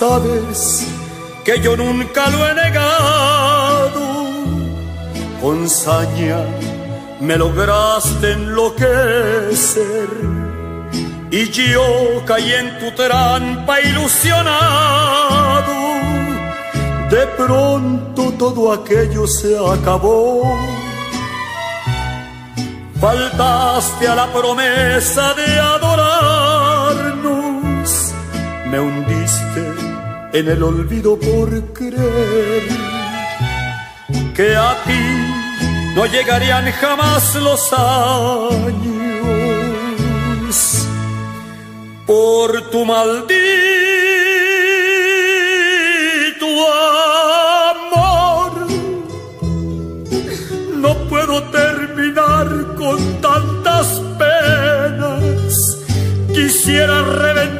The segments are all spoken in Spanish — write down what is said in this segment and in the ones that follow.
sabes que yo nunca lo he negado. Con saña me lograste enloquecer. Y yo caí en tu trampa ilusionado. De pronto todo aquello se acabó Faltaste a la promesa de adorarnos, me en el olvido por creer que a ti no llegarían jamás los años por tu maldito amor. No puedo terminar con tantas penas. Quisiera reventarme hasta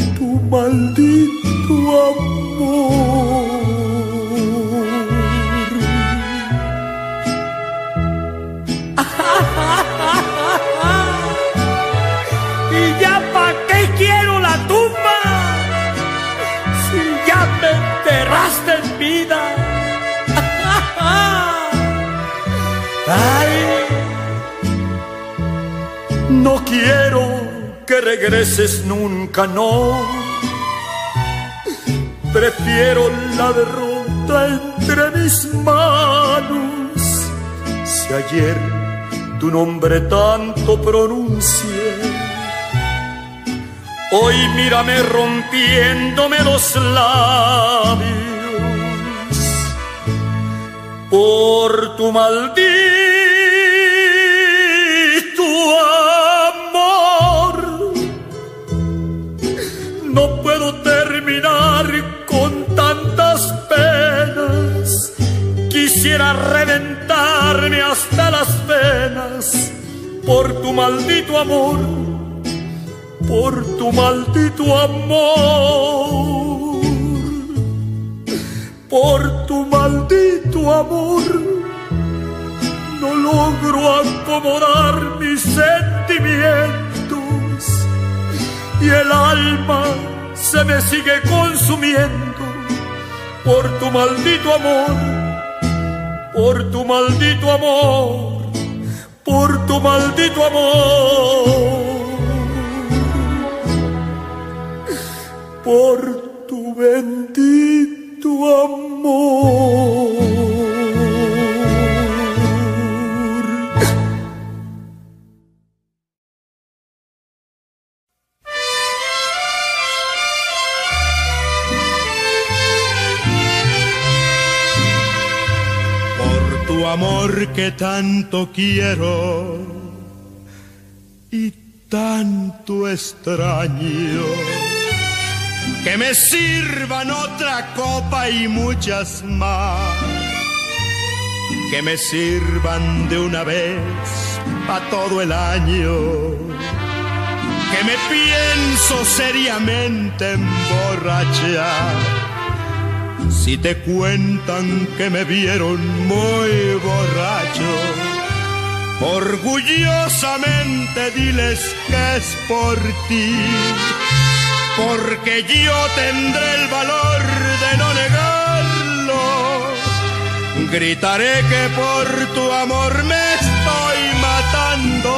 maldito amor. ¿Y ya pa' qué quiero la tumba? Si ya me enterraste en vida. Ay, No quiero que regreses nunca, no. Prefiero la derrota entre mis manos. Si ayer tu nombre tanto pronuncié, hoy mírame rompiéndome los labios por tu maldito Quisiera reventarme hasta las venas por tu maldito amor, por tu maldito amor por tu maldito amor. No logro acomodar mis sentimientos y el alma se me sigue consumiendo por tu maldito amor, por tu maldito amor, por tu maldito amor, por tu bendito amor. Que tanto quiero y tanto extraño. Que me sirvan otra copa y muchas más, que me sirvan de una vez pa' todo el año, que me pienso seriamente emborrachar. Si te cuentan que me vieron muy borracho, orgullosamente diles que es por ti porque yo tendré el valor de no negarlo. Gritaré que por tu amor me estoy matando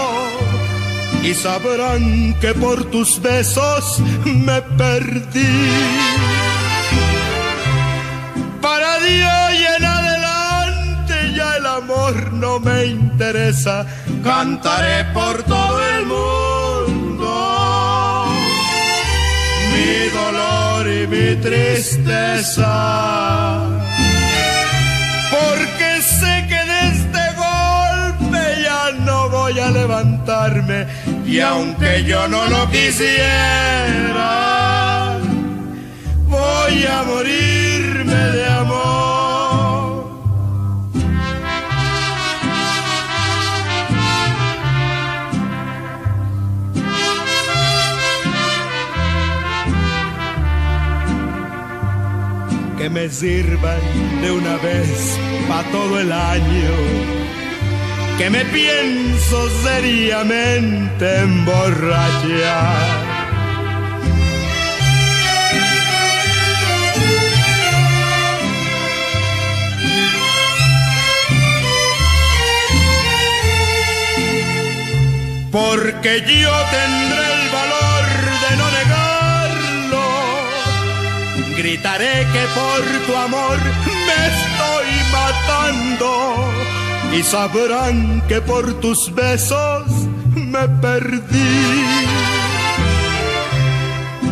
y sabrán que por tus besos me perdí. No me interesa. Cantaré por todo el mundo mi dolor y mi tristeza. Porque sé que de este golpe ya no voy a levantarme y aunque yo no lo quisiera, voy a morirme de amor. Que me sirvan de una vez para todo el año que me pienso seriamente emborrachar. Porque yo tendré Gritaré que por tu amor me estoy matando y sabrán que por tus besos me perdí.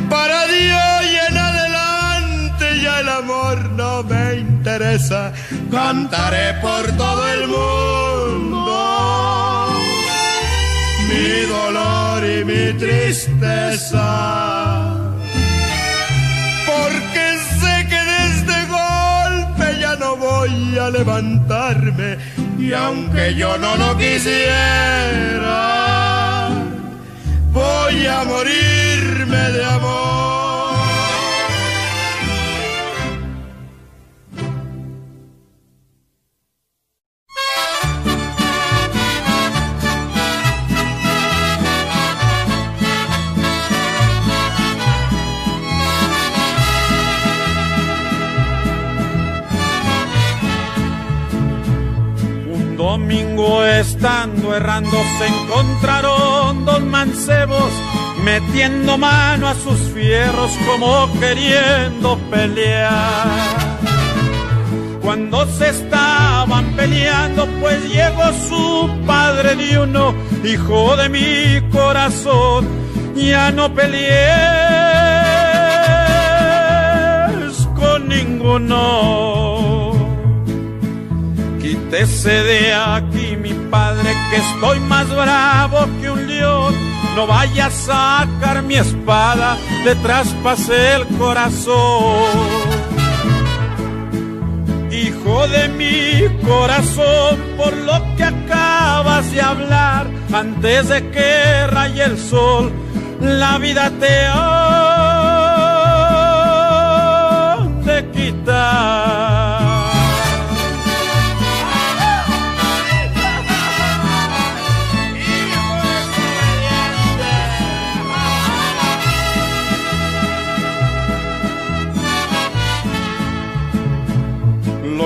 Para Dios y en adelante ya el amor no me interesa, cantaré por todo el mundo mi dolor y mi tristeza. Voy a levantarme y aunque yo no lo quisiera, voy a morirme de amor. Estando errando se encontraron dos mancebos metiendo mano a sus fierros como queriendo pelear. Cuando se estaban peleando, pues llegó su padre de uno, hijo de mi corazón, ya no pelees con ninguno Quítese de aquí, mi padre, que estoy más bravo que un león. No vaya a sacar mi espada, le traspasé el corazón. Hijo de mi corazón, por lo que acabas de hablar, antes de que raye el sol, la vida te ha de quitar.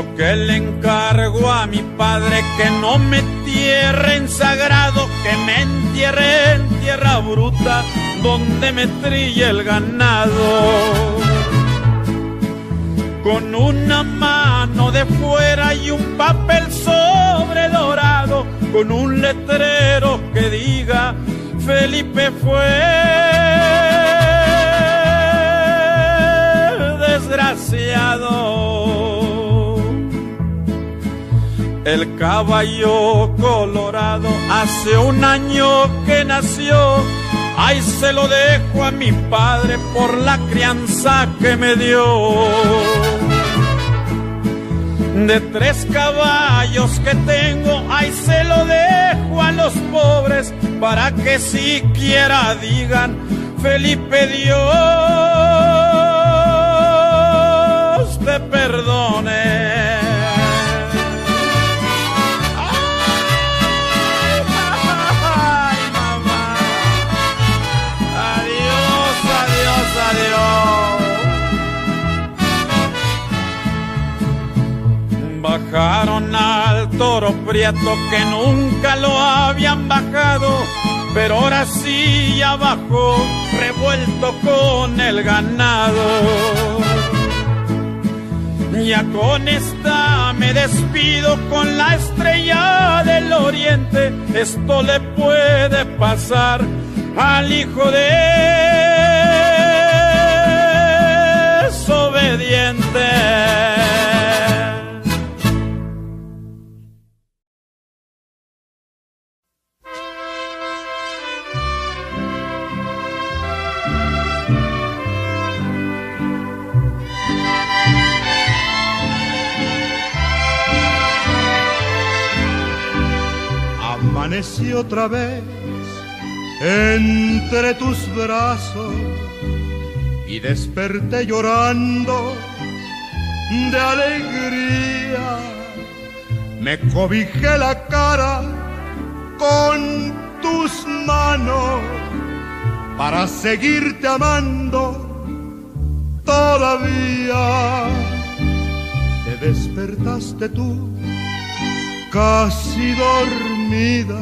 Que le encargo a mi padre que no me entierre en sagrado, que me entierre en tierra bruta donde me trille el ganado. Con una mano de fuera y un papel sobre dorado, con un letrero que diga Felipe fue desgraciado. El caballo colorado hace un año que nació. Ay, se lo dejo a mi padre por la crianza que me dio. De tres caballos que tengo, ay, se lo dejo a los pobres para que siquiera digan, Felipe Dios te perdone. Bajaron al toro prieto que nunca lo habían bajado, pero ahora sí ya bajó revuelto con el ganado. Ya con esta me despido con la estrella del oriente, esto le puede pasar al hijo de otra vez entre tus brazos y desperté llorando de alegría. Me cobijé la cara con tus manos para seguirte amando todavía. Te despertaste tú casi dormida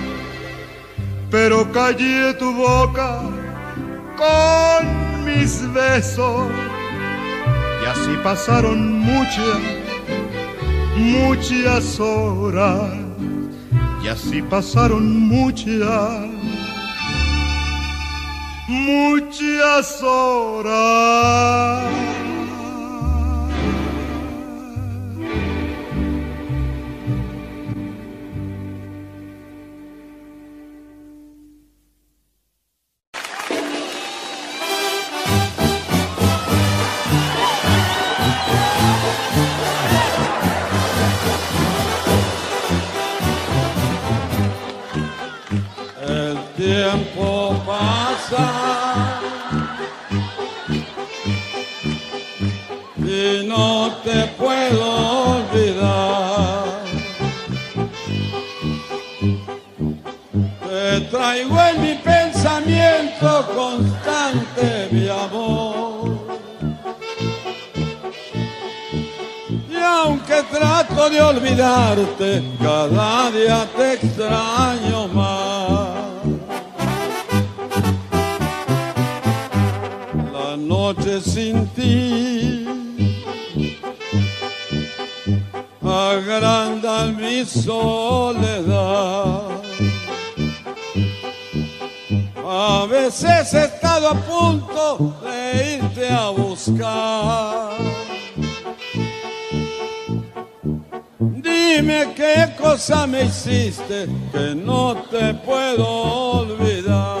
pero callé tu boca con mis besos. Y así pasaron muchas, muchas horas. Y así pasaron muchas, muchas horas. Olvidarte, cada día te extraño más. noche sin ti agranda mi soledad. A veces he estado a punto de irte a buscar. Dime qué cosa me hiciste que no te puedo olvidar.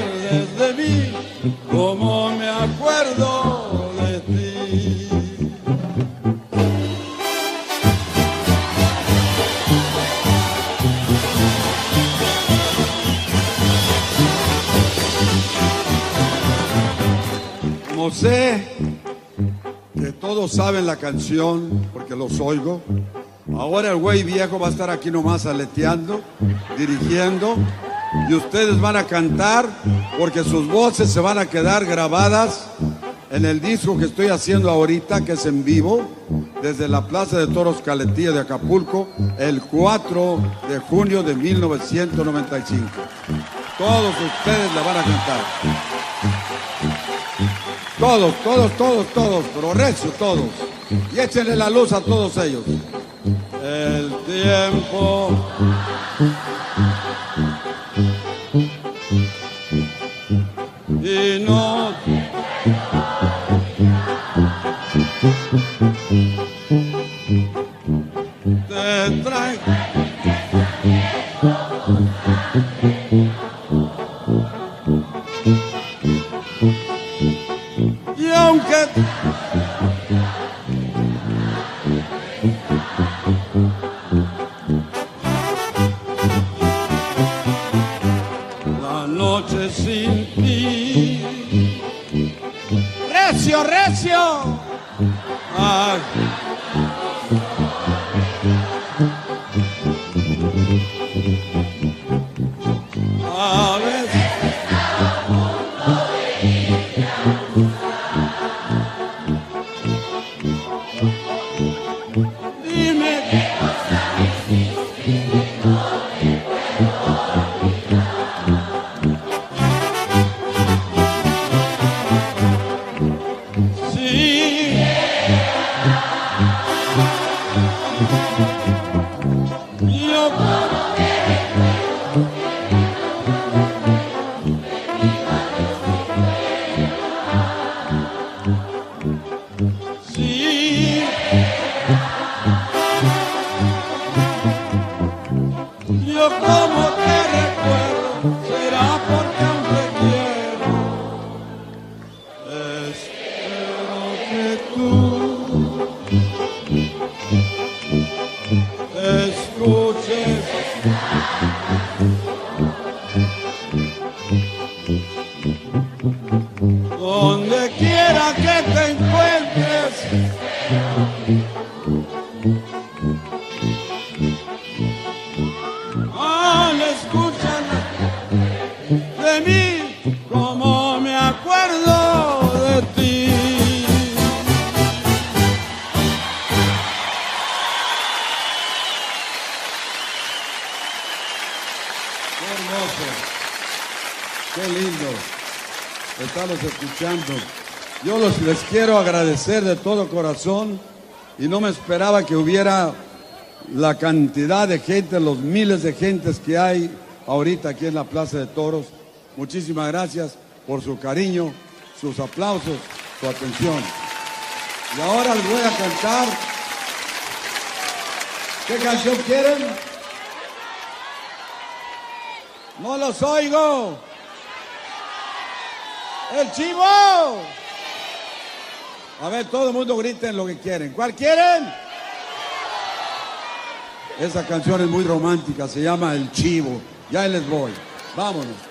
porque los oigo. Ahora el güey viejo va a estar aquí nomás aleteando, dirigiendo, y ustedes van a cantar porque sus voces se van a quedar grabadas en el disco que estoy haciendo ahorita, que es en vivo, desde la Plaza de Toros Caletilla de Acapulco, el 4 de junio de 1995. Todos ustedes la van a cantar. Todos, todos, todos, todos, pero todos. Y échenle la luz a todos ellos. El tiempo. Y no. Quiero agradecer de todo corazón y no me esperaba que hubiera la cantidad de gente, los miles de gentes que hay ahorita aquí en la Plaza de Toros. Muchísimas gracias por su cariño, sus aplausos, su atención. Y ahora les voy a cantar. ¿Qué canción quieren? No los oigo. El chivo. A ver, todo el mundo griten lo que quieren. ¿Cuál quieren? Esa canción es muy romántica, se llama El Chivo. Ya les voy. Vámonos.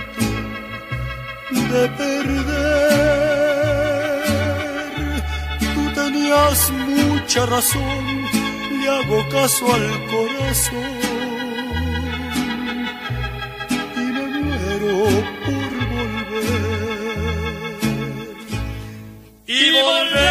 de perder. Tú tenías mucha razón, le hago caso al corazón y me muero por volver. Y volver,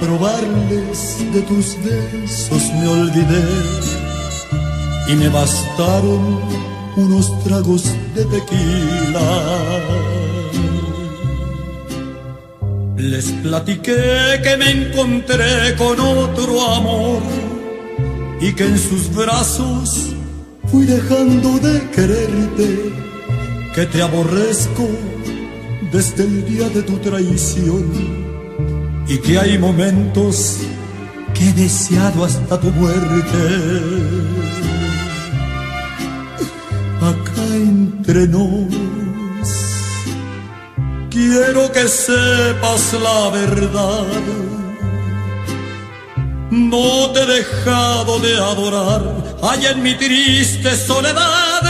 probarles de tus besos me olvidé y me bastaron unos tragos de tequila. Les platiqué que me encontré con otro amor y que en sus brazos fui dejando de quererte, que te aborrezco desde el día de tu traición y que hay momentos que he deseado hasta tu muerte. Acá entre nos, quiero que sepas la verdad no te he dejado de adorar, hay en mi triste soledad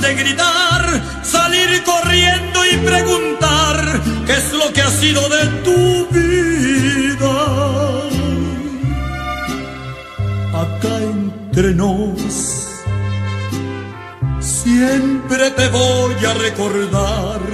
de gritar, salir corriendo y preguntar qué es lo que ha sido de tu vida. Acá entre nos, siempre te voy a recordar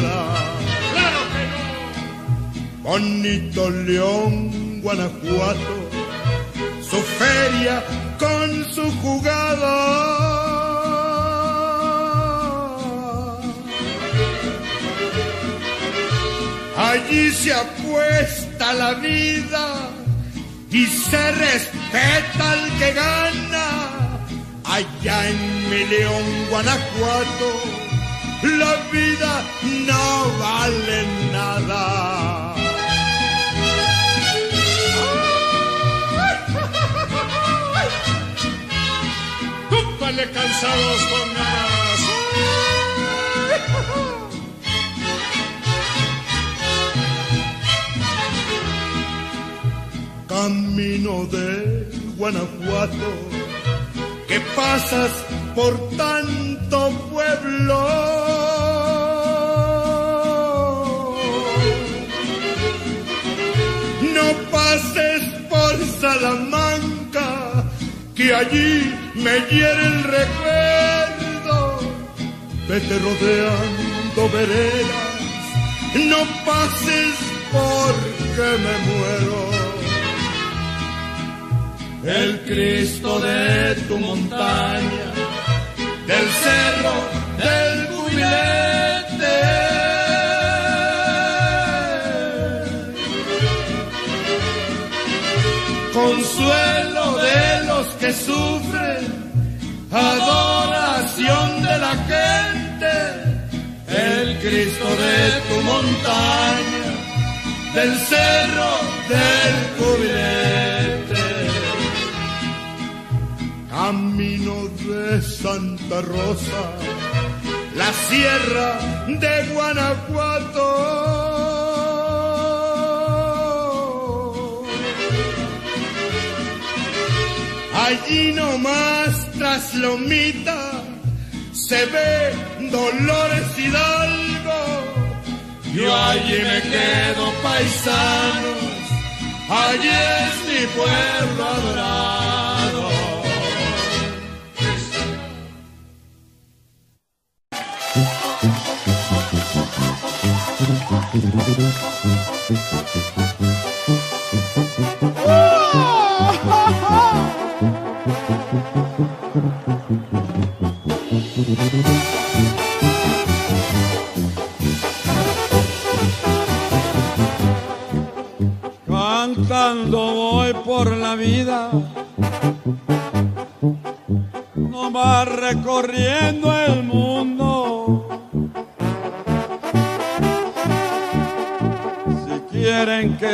Bonito León, Guanajuato, su feria con su jugada. Allí se apuesta la vida y se respeta al que gana. Allá en mi León, Guanajuato, la vida no vale nada. ¡Túpale cansados con ganas! Camino de Guanajuato, que pasas por tanto pueblo. No pases por Salamanca, que allí me hiere el recuerdo. Vete rodeando veredas, no pases porque me muero el Cristo de tu montaña, del cerro del jubilete. Consuelo que sufren, adoración de la gente, el Cristo de tu montaña, del cerro del jubilete camino de Santa Rosa, la sierra de Guanajuato. Allí nomás tras Lomita se ve Dolores Hidalgo. Yo allí me quedo paisanos, allí es mi pueblo adorado.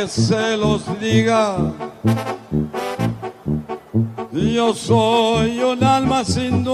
Se los diga, yo soy un alma sin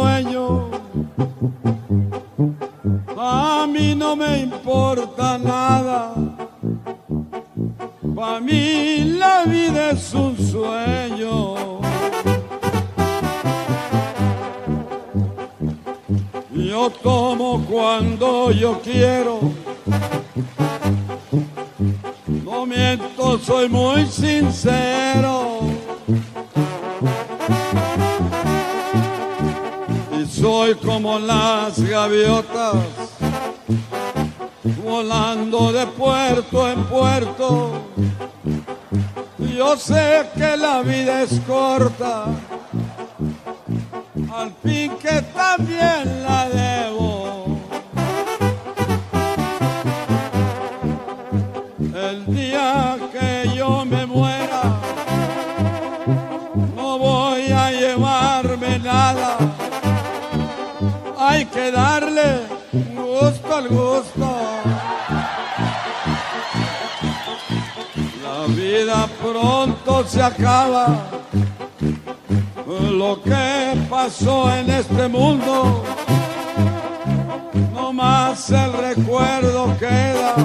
recuerdo queda.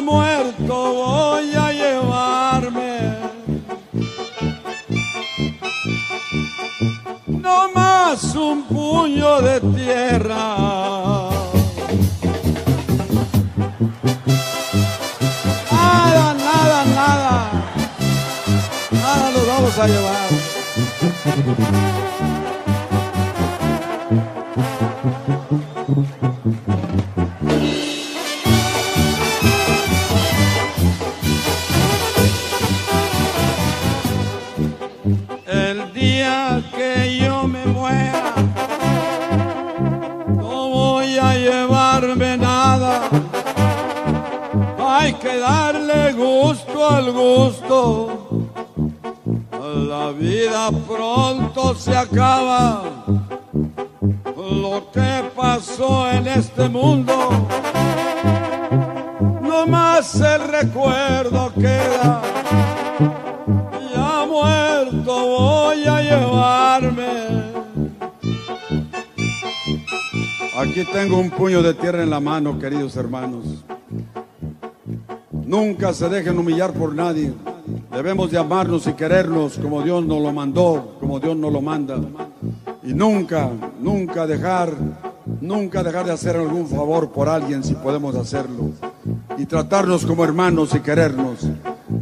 muerto voy a llevarme. No más un puño de tierra. Nada, nada, nada. Nada nos vamos a llevar. Un puño de tierra en la mano, queridos hermanos. Nunca se dejen humillar por nadie. Debemos de amarnos y querernos como Dios nos lo mandó, como Dios nos lo manda. Y nunca, nunca dejar, nunca dejar de hacer algún favor por alguien si podemos hacerlo. Y tratarnos como hermanos y querernos.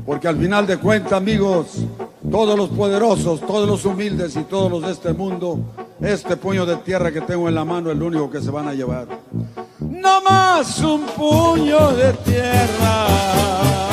Porque al final de cuentas, amigos, todos los poderosos, todos los humildes y todos los de este mundo, este puño de tierra que tengo en la mano es el único que se van a llevar. No más un puño de tierra.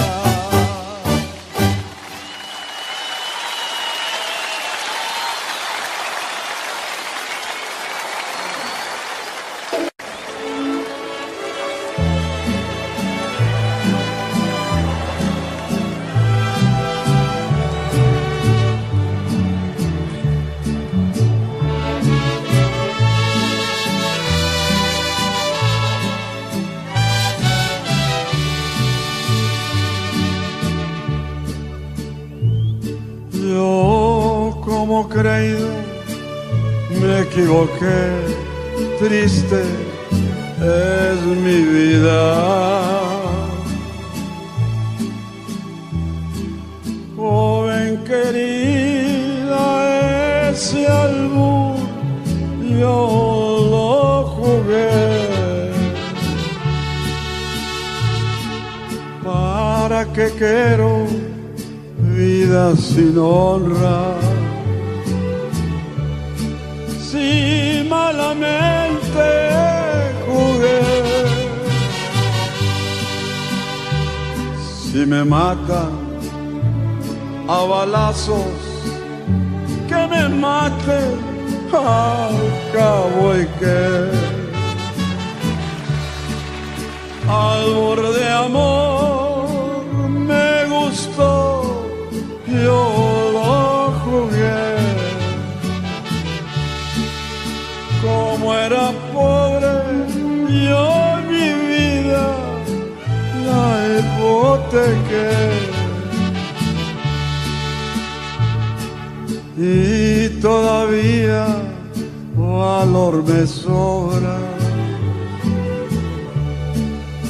Me sobra.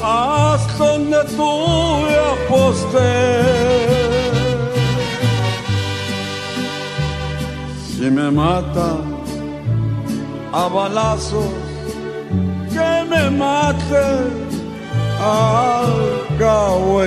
Hasta donde tuve aposté. Si me mata a balazos, que me mate al cabo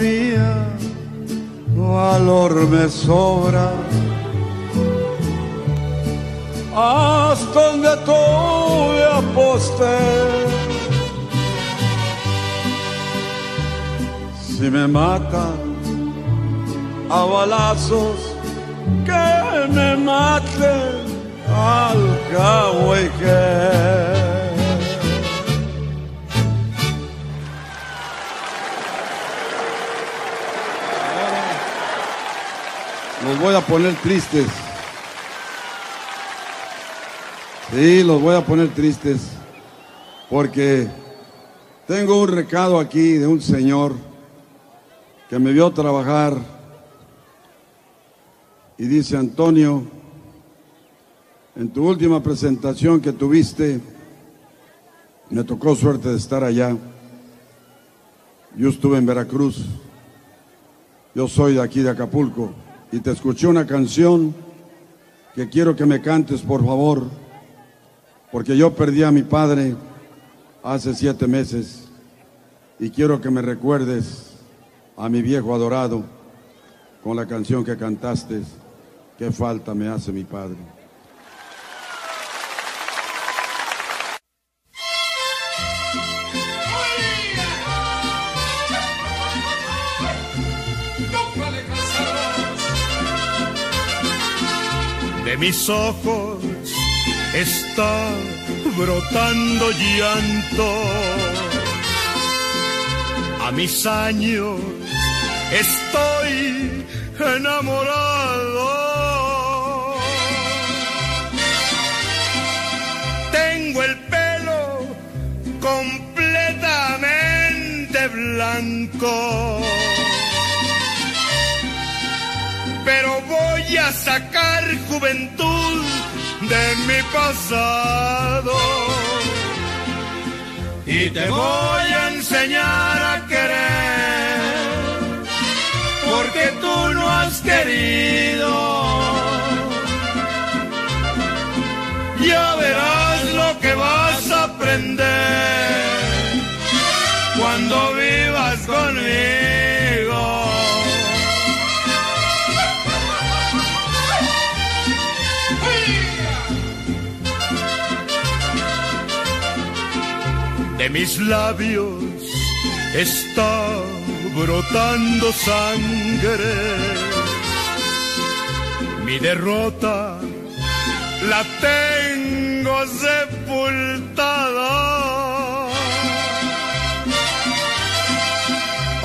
día valor me sobra. Hasta donde todo aposté. Si me matan a balazos, que me maten al que voy a poner tristes. Sí, los voy a poner tristes. Porque tengo un recado aquí de un señor que me vio trabajar y dice, Antonio, en tu última presentación que tuviste, me tocó suerte de estar allá. Yo estuve en Veracruz. Yo soy de aquí de Acapulco y te escuché una canción que quiero que me cantes, por favor, porque yo perdí a mi padre hace siete meses y quiero que me recuerdes a mi viejo adorado con la canción que cantaste, qué falta me hace mi padre. Mis ojos está brotando llanto. A mis años estoy enamorado. Tengo el pelo completamente blanco. Voy a sacar juventud de mi pasado. Y te voy a enseñar a querer, porque tú no has querido. Ya verás lo que vas a aprender cuando vivas conmigo. De mis labios está brotando sangre. Mi derrota la tengo sepultada.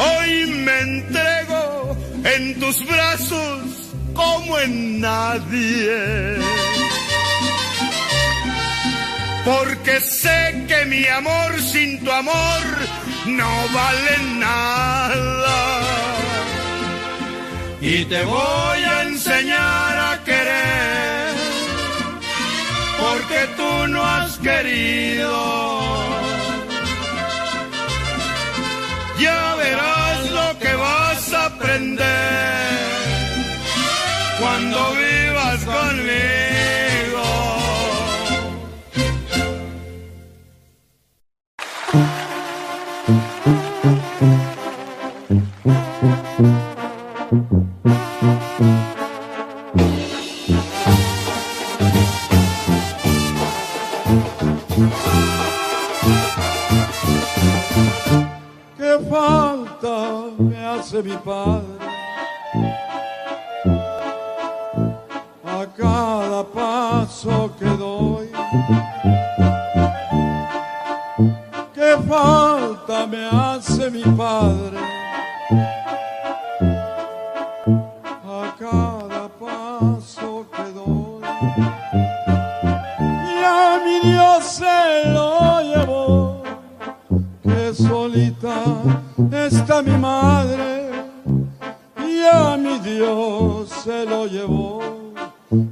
Hoy me entrego en tus brazos como en nadie porque sé que mi amor sin tu amor no vale nada. Y te voy a enseñar a querer, porque tú no has querido. Ya verás lo que vas a aprender cuando vivas conmigo. Mi padre? A cada paso que doy. ¿Qué falta me hace mi padre? Dios se lo llevó,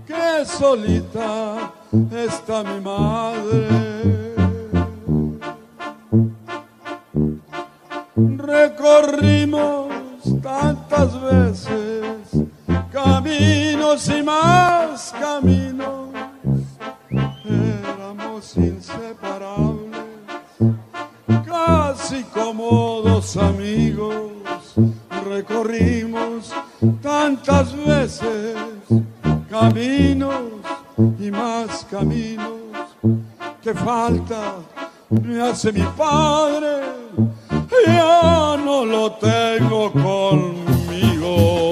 que solita está mi madre. Falta me hace mi padre ya no lo tengo conmigo.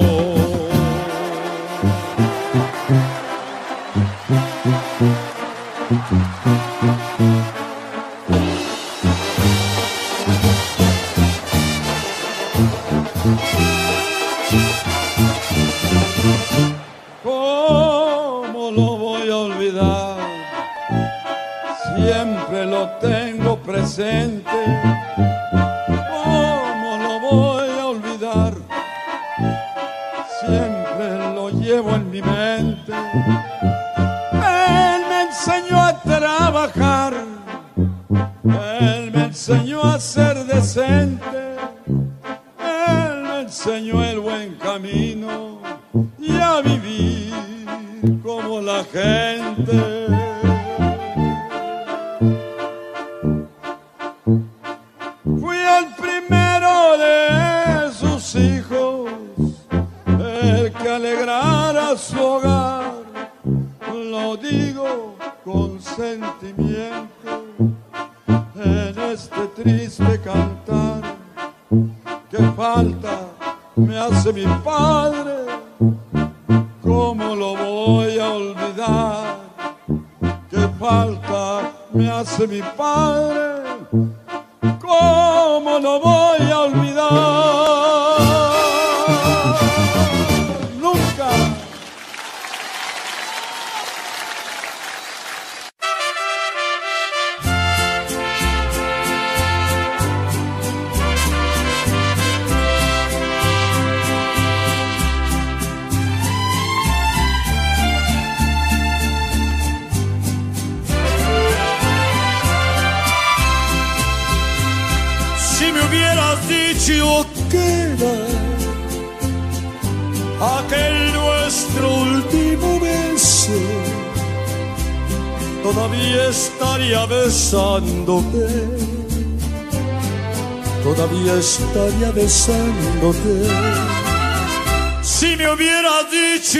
Si me hubieras dicho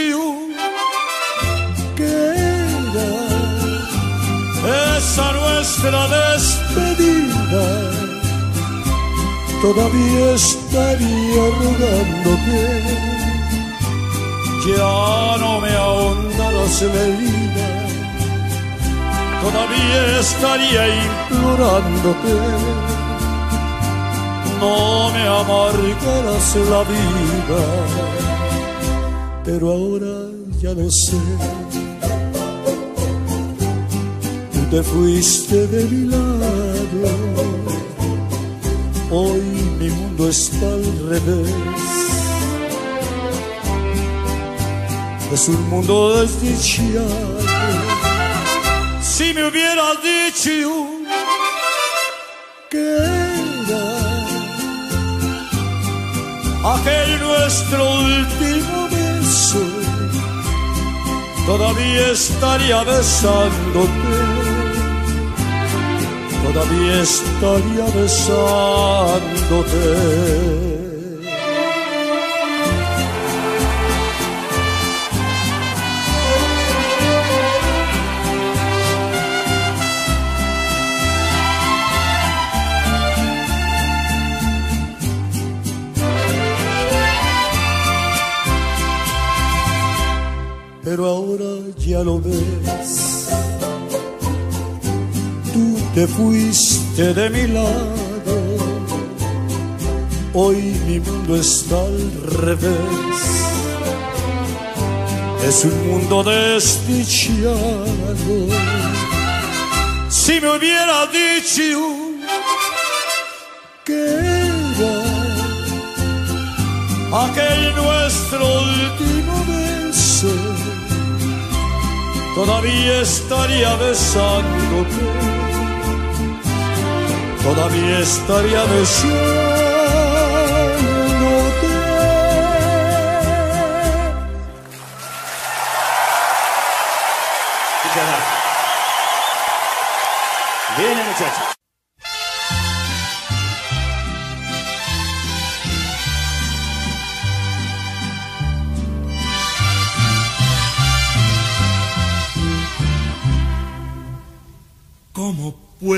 que era esa nuestra despedida, todavía estaría rogándote. Ya no me ahondarás en la herida, todavía estaría implorándote. No me amargarás la vida, pero ahora ya no sé. Tú te fuiste de mi lado Hoy mi mundo está al revés. Es un mundo desdichado. Si me hubieras dicho que aquel nuestro último beso, todavía estaría besándote todavía estaría besándote. Pero ahora ya lo ves tú te fuiste de mi lado. Hoy mi mundo está al revés. Es un mundo desdichado. Si me hubiera dicho que era aquel nuestro último beso, todavía estaría besándote todavía estaría besándote. Muchas muchachos.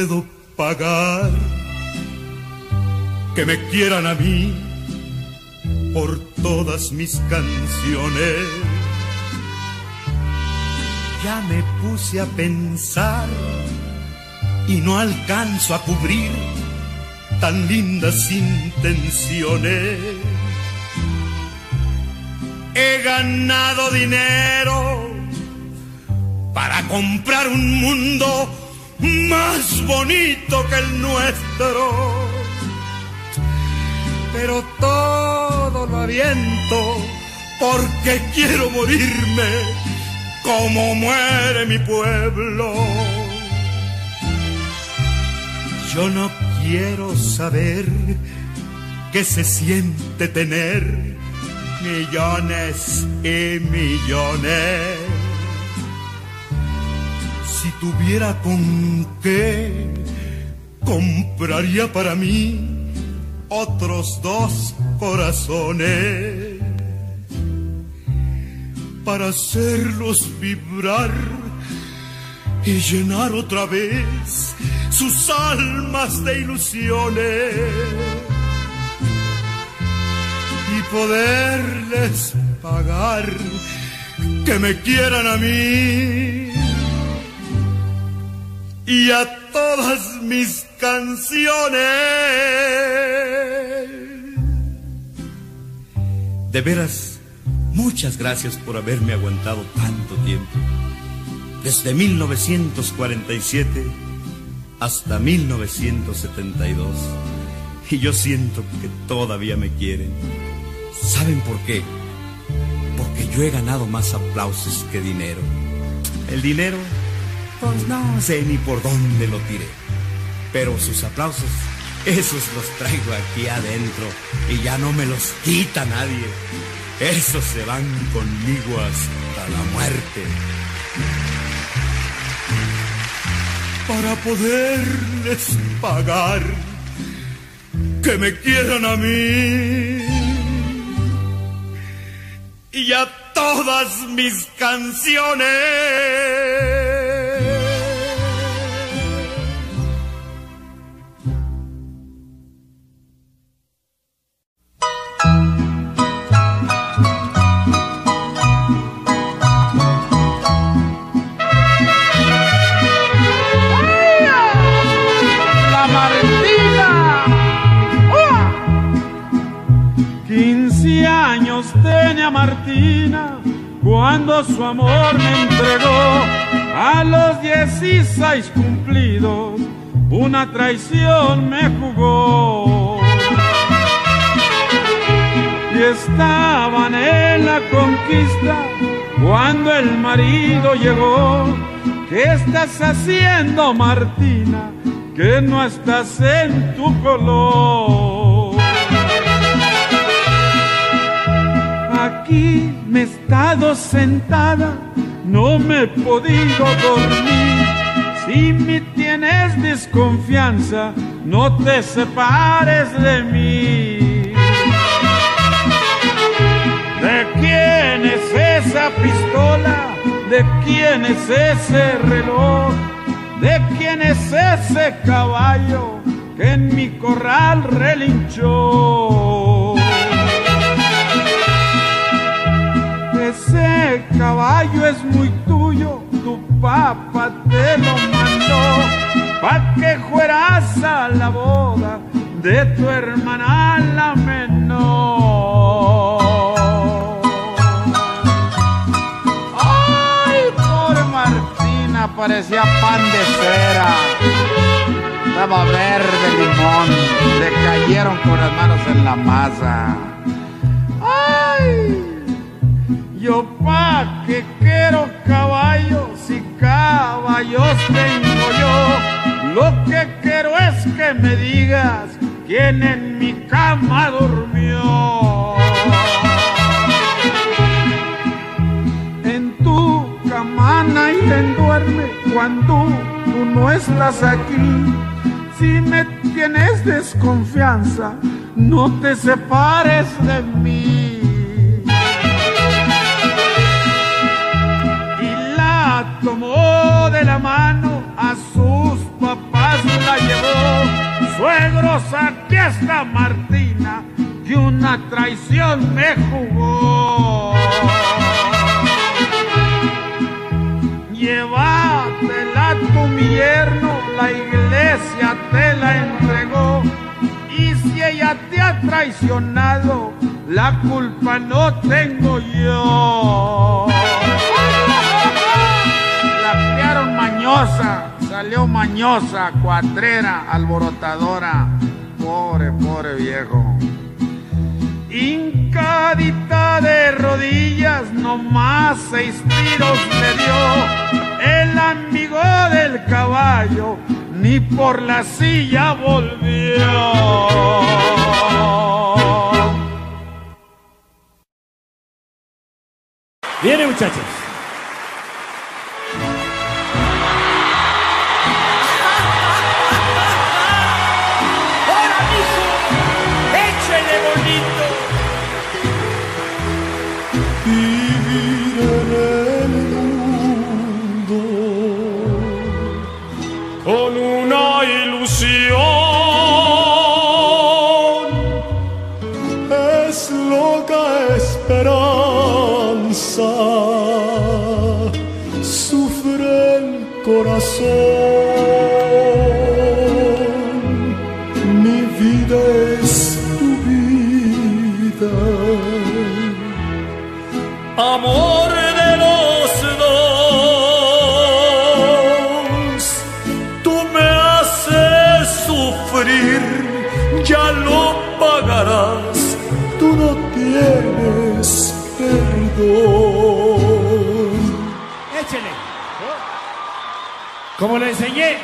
Puedo pagar que me quieran a mí por todas mis canciones. Ya me puse a pensar y no alcanzo a cubrir tan lindas intenciones. He ganado dinero para comprar un mundo más bonito que el nuestro. Pero todo lo aviento porque quiero morirme como muere mi pueblo. Yo no quiero saber qué se siente tener millones y millones. Tuviera con qué, compraría para mí otros dos corazones para hacerlos vibrar y llenar otra vez sus almas de ilusiones y poderles pagar que me quieran a mí y a todas mis canciones. De veras, muchas gracias por haberme aguantado tanto tiempo. Desde 1947 hasta 1972. Y yo siento que todavía me quieren. ¿Saben por qué? Porque yo he ganado más aplausos que dinero. El dinero, pues no sé ni por dónde lo tiré. Pero sus aplausos, esos los traigo aquí adentro y ya no me los quita nadie. Esos se van conmigo hasta la muerte. Para poderles pagar que me quieran a mí y a todas mis canciones. Cuando su amor me entregó a los 16 cumplidos. Una traición me jugó. Y estaban en la conquista cuando el marido llegó. ¿Qué estás haciendo, Martina? Que no estás en tu color. Aquí me he estado sentada, no me he podido dormir. Si me tienes desconfianza, no te separes de mí. ¿De quién es esa pistola? ¿De quién es ese reloj? ¿De quién es ese caballo que en mi corral relinchó? Ese caballo es muy tuyo, tu papá te lo mandó, pa' que fueras a la boda de tu hermana la menor. Ay, pobre Martina, parecía pan de cera. Estaba verde limón, le cayeron con las manos en la masa. Yo pa' que quiero caballos y caballos tengo yo. Lo que quiero es que me digas quién en mi cama durmió. En tu cama nadie duerme cuando tú no estás aquí. Si me tienes desconfianza, no te separes de mí. Tomó de la mano, a sus papás la llevó. Suegros, aquí esta Martina que una traición me jugó. Llévatela tu mi yerno, la iglesia te la entregó. Y si ella te ha traicionado, la culpa no tengo yo. Salió mañosa, cuatrera, alborotadora. Pobre, pobre viejo. Hincadita de rodillas, nomás seis tiros le dio el amigo del caballo, ni por la silla volvió. Viene muchachos. Como le enseñé.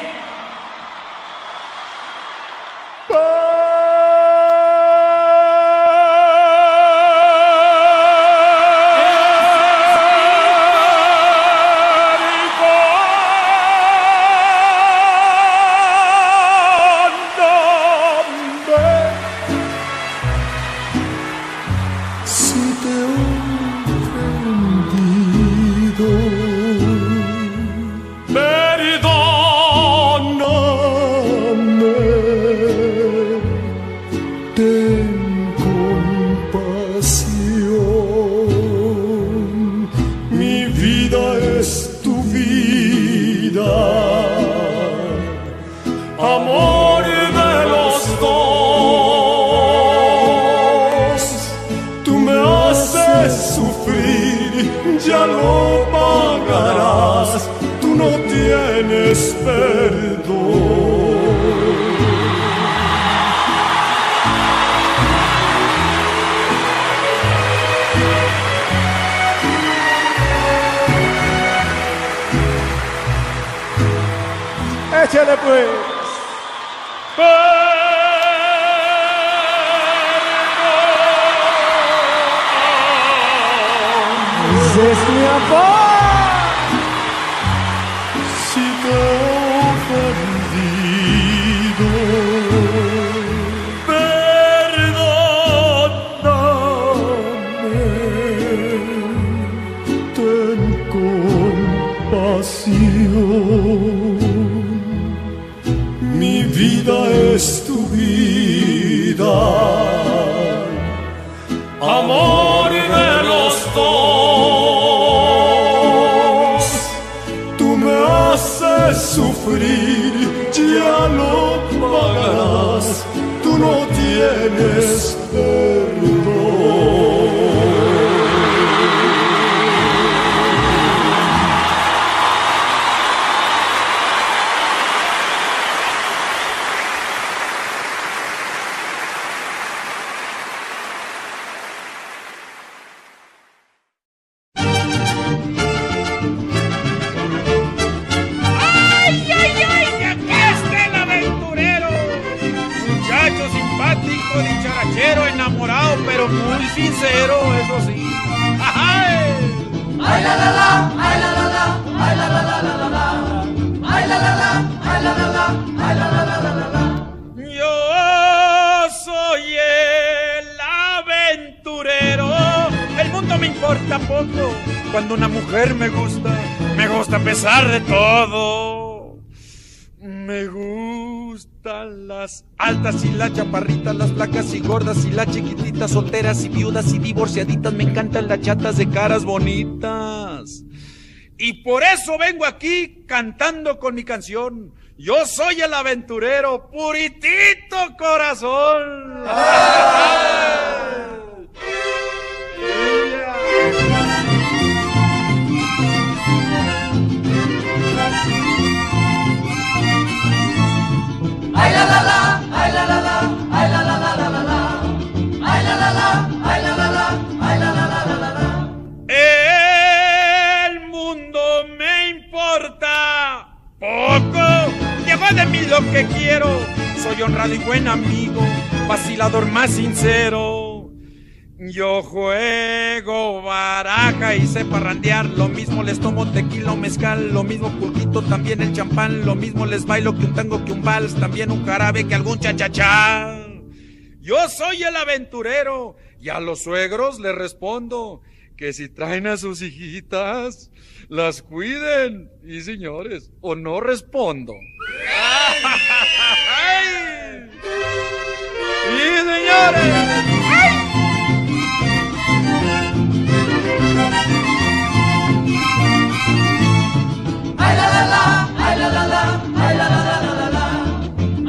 Vida y las chaparritas, las flacas y gordas y las chiquititas, solteras y viudas y divorciaditas. Me encantan las chatas de caras bonitas. Y por eso vengo aquí cantando con mi canción. Yo soy el aventurero, puritito corazón. Ay la la la, lo que quiero. Soy honrado y buen amigo, vacilador más sincero. Yo juego baraja y sé parrandear, lo mismo les tomo tequila o mezcal, lo mismo pulquito, también el champán, lo mismo les bailo que un tango, que un vals, también un jarabe, que algún cha-cha-cha. Yo soy el aventurero y a los suegros les respondo que si traen a sus hijitas, las cuiden. Y señores, o no respondo. ¡Ay! ¡Y señores! Ay la la la, ay la la la, ay la la la la la la.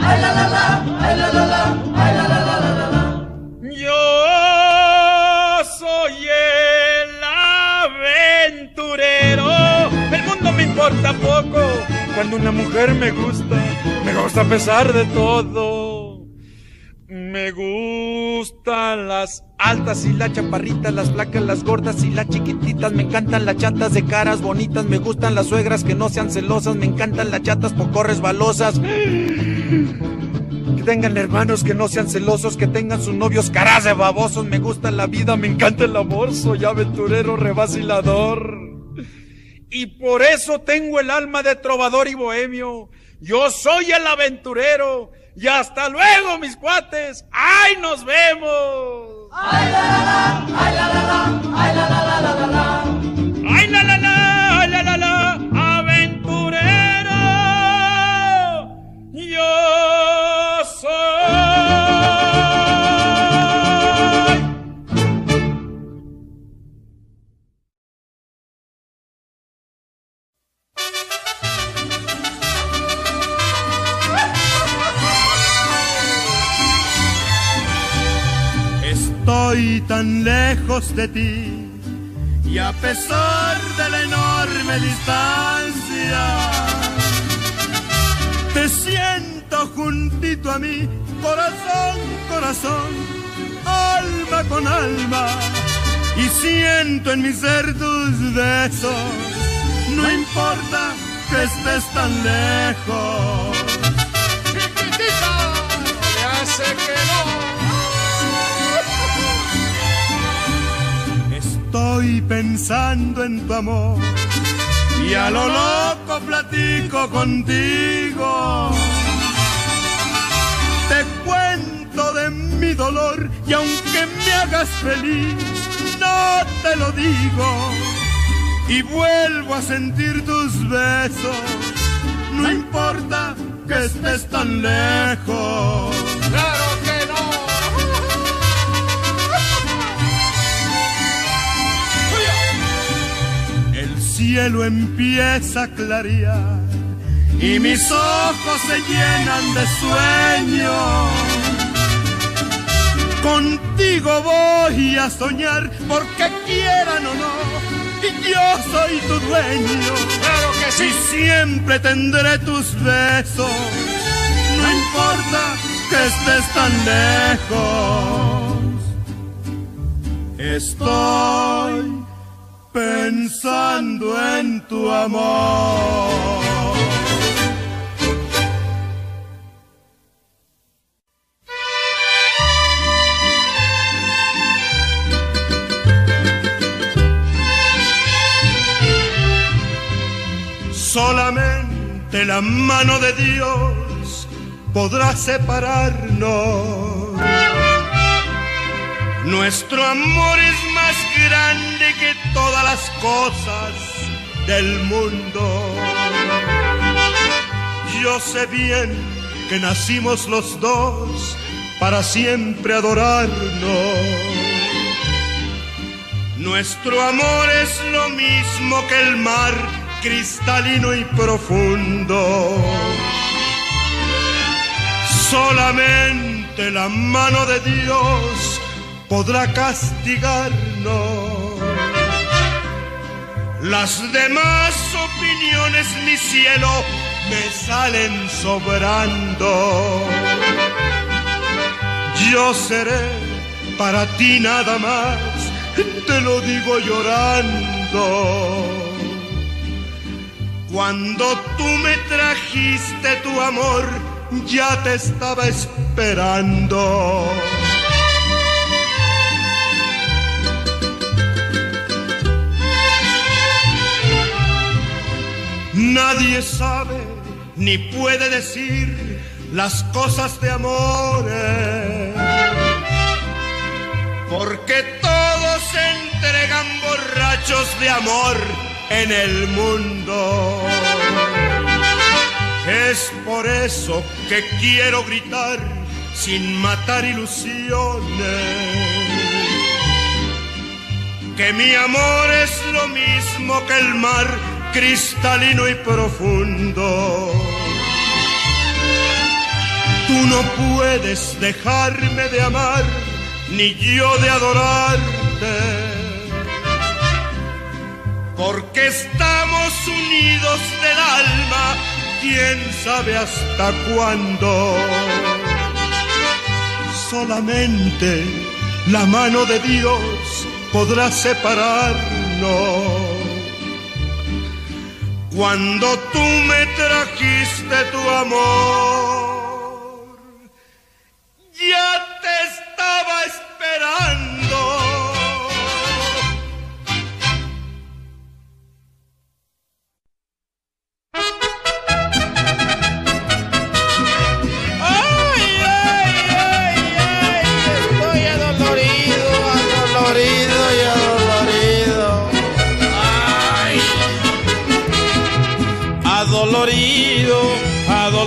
Ay la la la, ay la la la, ay la la la la la la. Yo soy el aventurero. El mundo me importa poco. Cuando una mujer me gusta, me gusta a pesar de todo. Me gustan las altas y las chaparritas, las flacas, las gordas y las chiquititas. Me encantan las chatas de caras bonitas. Me gustan las suegras que no sean celosas. Me encantan las chatas poco resbalosas. Que tengan hermanos que no sean celosos, que tengan sus novios caras de babosos. Me gusta la vida, me encanta el amor, soy aventurero, revacilador. Y por eso tengo el alma de trovador y bohemio. Yo soy el aventurero. Y hasta luego, mis cuates. ¡Ay, nos vemos! Ay la la la, ay la la la, ay la la la la la Estoy tan lejos de ti y a pesar de la enorme distancia, te siento juntito a mí, corazón, corazón, alma con alma, y siento en mi ser tus besos, no importa que estés tan lejos. Chiquitita, ya sé que no. Estoy pensando en tu amor y a lo loco platico contigo. Te cuento de mi dolor y aunque me hagas feliz, no te lo digo. Y vuelvo a sentir tus besos, no importa que estés tan lejos. Cielo empieza a clarear y mis ojos se llenan de sueño. Contigo voy a soñar porque quieran o no, y yo soy tu dueño. Claro que sí. Y siempre tendré tus besos, no importa que estés tan lejos. Estoy pensando en tu amor. Solamente la mano de Dios podrá separarnos. Nuestro amor es más grande que todas las cosas del mundo. Yo sé bien que nacimos los dos para siempre adorarnos. Nuestro amor es lo mismo que el mar cristalino y profundo. Solamente la mano de Dios podrá castigarnos. Las demás opiniones, mi cielo, me salen sobrando. Yo seré para ti nada más, te lo digo llorando. Cuando tú me trajiste tu amor, ya te estaba esperando. Nadie sabe ni puede decir las cosas de amor. Porque todos se entregan borrachos de amor en el mundo. Es por eso que quiero gritar sin matar ilusiones. Que mi amor es lo mismo que el mar cristalino y profundo. Tú no puedes dejarme de amar, ni yo de adorarte. Porque estamos unidos del alma, quién sabe hasta cuándo. Solamente la mano de Dios podrá separarnos. Cuando tú me trajiste tu amor, ya te estaba esperando.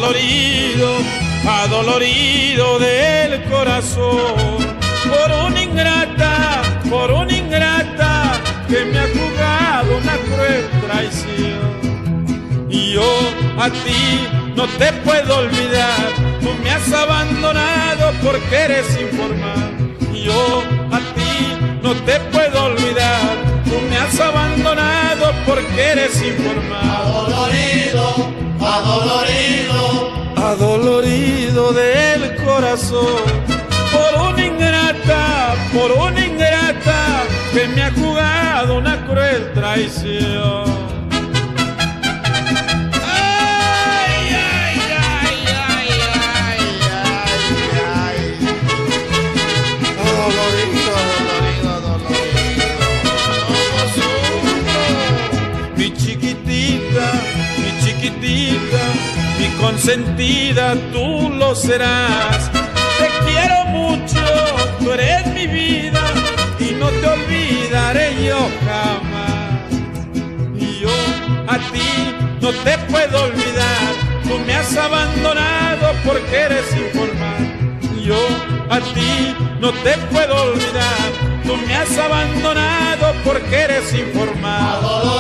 Adolorido, adolorido del corazón. Por una ingrata, por una ingrata que me ha jugado una cruel traición. Y yo a ti no te puedo olvidar, tú me has abandonado porque eres informal. Y yo a ti no te puedo olvidar, tú me has abandonado porque eres informal. Adolorido, adolorido, Adolorido del corazón, por una ingrata, por una ingrata que me ha jugado una cruel traición. Consentida, tú lo serás. Te quiero mucho, tú eres mi vida y no te olvidaré yo jamás. Y yo a ti no te puedo olvidar, tú me has abandonado porque eres informal. Yo a ti no te puedo olvidar, tú me has abandonado porque eres informal.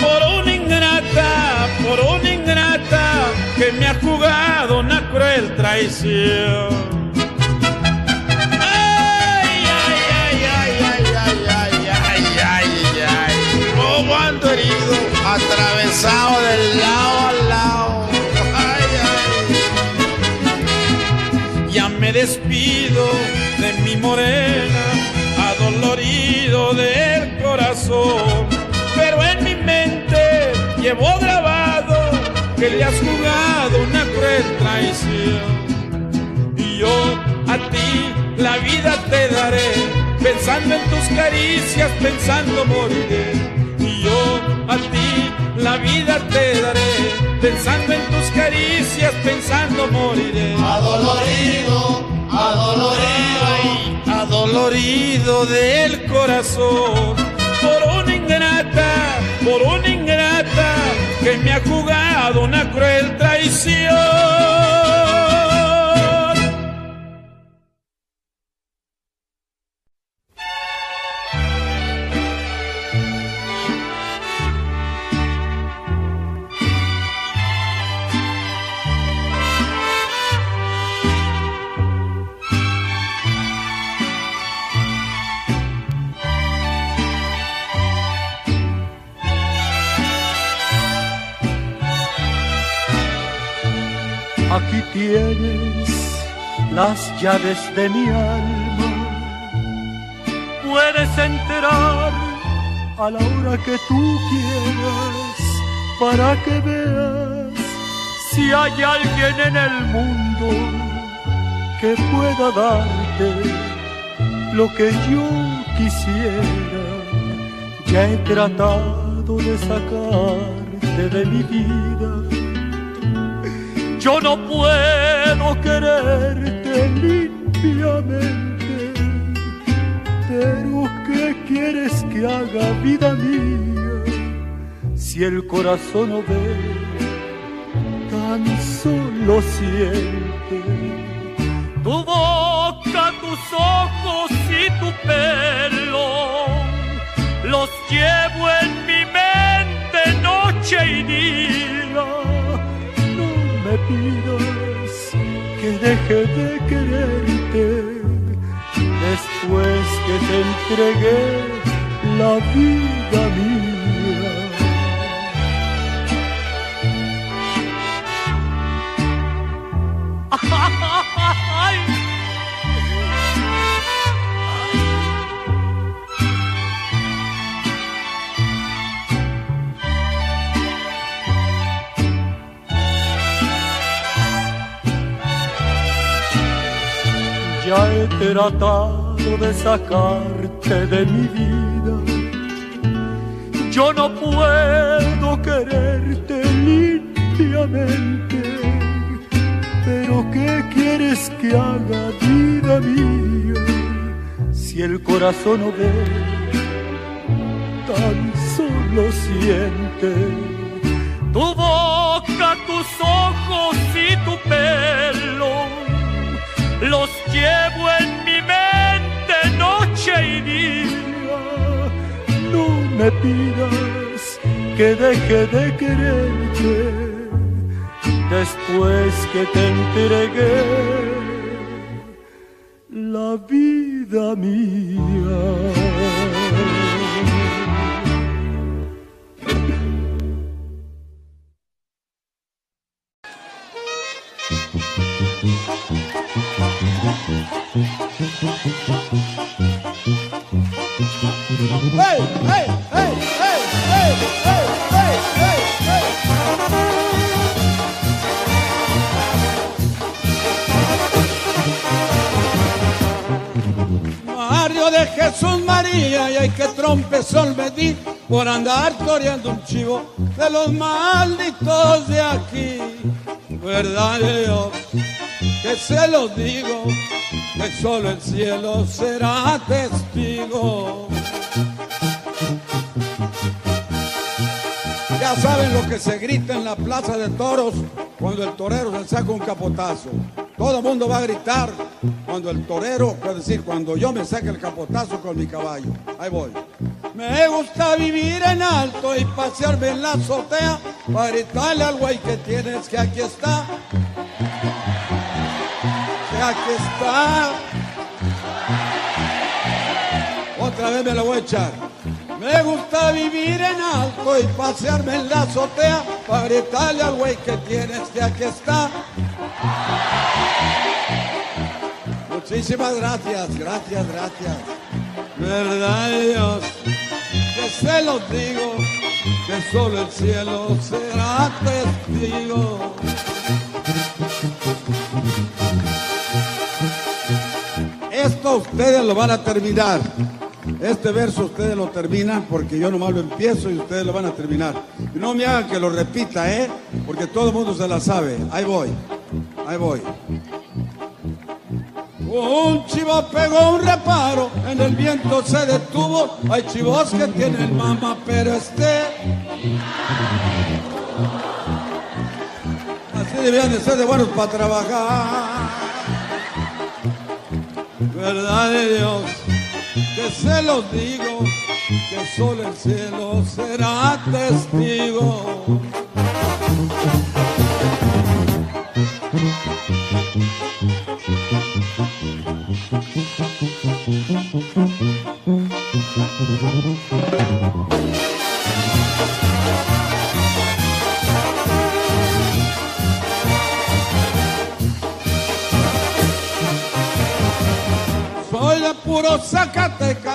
por una ingrata, por una ingrata que me ha jugado una cruel traición. atravesado del lado al lado. Ay, ay. Ya me despido de mi morena, adolorido del corazón. Llevo grabado que le has jugado una cruel traición. Y yo a ti la vida te daré, pensando en tus caricias, pensando moriré. Y yo a ti la vida te daré, pensando en tus caricias, pensando moriré. adolorido, adolorido, Ay, adolorido del corazón por una ingrata, por que me ha jugado una cruel traición. Llaves de mi alma. Puedes entrar a la hora que tú quieras para que veas si hay alguien en el mundo que pueda darte lo que yo quisiera. Ya he tratado de sacarte de mi vida yo no puedo quererte limpiamente, pero ¿qué quieres que haga vida mía si el corazón no ve, tan solo siente? Tu boca, tus ojos y tu pelo, los llevo en mi mente noche y día me pidas que deje de quererte después que te entregué la vida mía. ya he tratado de sacarte de mi vida. Yo no puedo quererte limpiamente, pero ¿qué quieres que haga vida mía si el corazón no ve, tan solo siente? Tu boca, tus ojos y tu pelo los llevo en mi mente noche y día. No me pidas que deje de quererte después que te entregué la vida mía. De Jesús María y hay que trompezón me di por andar corriendo un chivo de los malditos de aquí. Verdad Dios, que se lo digo, que solo el cielo será testigo. Ya saben lo que se grita en la plaza de toros cuando el torero se saca un capotazo. Todo el mundo va a gritar cuando el torero, es decir, cuando yo me saque el capotazo con mi caballo. Ahí voy. Me gusta vivir en alto y pasearme en la azotea para gritarle al güey que tienes que aquí está. Aquí está. Otra vez me lo voy a echar. Me gusta vivir en alto y pasearme en la azotea para gritarle al güey que tienes que aquí está. Muchísimas gracias, gracias, gracias. Verdad Dios, que se los digo, que solo el cielo será testigo. Esto ustedes lo van a terminar. Este verso ustedes lo terminan porque yo nomás lo empiezo y ustedes lo van a terminar. Y no me hagan que lo repita, ¿eh? Porque todo el mundo se la sabe. Ahí voy, ahí voy. Un chivo pegó un reparo, en el viento se detuvo. Hay chivos que tienen mama, pero este. deberían de ser de buenos para trabajar. Verdad de Dios, que se los digo, que solo el cielo será testigo.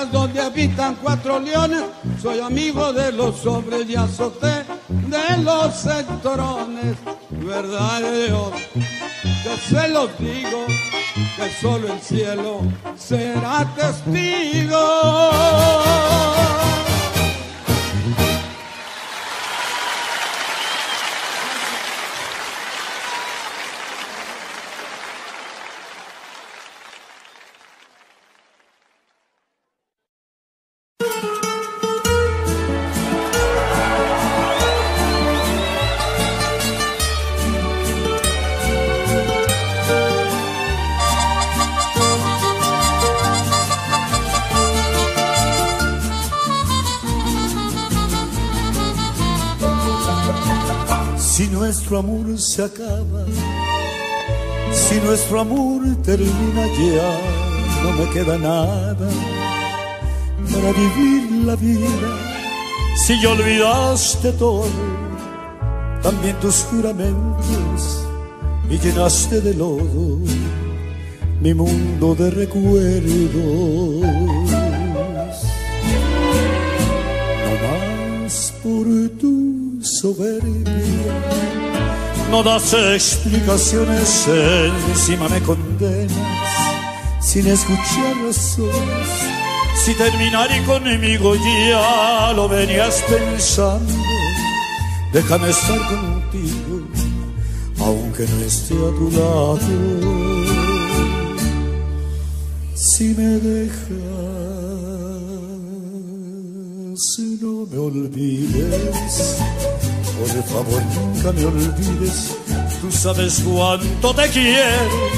Donde habitan cuatro leones. Soy amigo de los hombres y azoté de los centrones. Verdad de Dios, que se los digo, que solo el cielo será testigo. Nuestro amor se acaba, si nuestro amor termina ya, no me queda nada para vivir la vida. Si ya olvidaste todo, también tus juramentos y llenaste de lodo mi mundo de recuerdos. No más por tu soberbia, no das explicaciones, encima me condenas sin escuchar razones. Si terminar conmigo ya lo venías pensando, déjame estar contigo, aunque no esté a tu lado. Si me dejas, no me olvides, por favor nunca me olvides, tú sabes cuánto te quiero,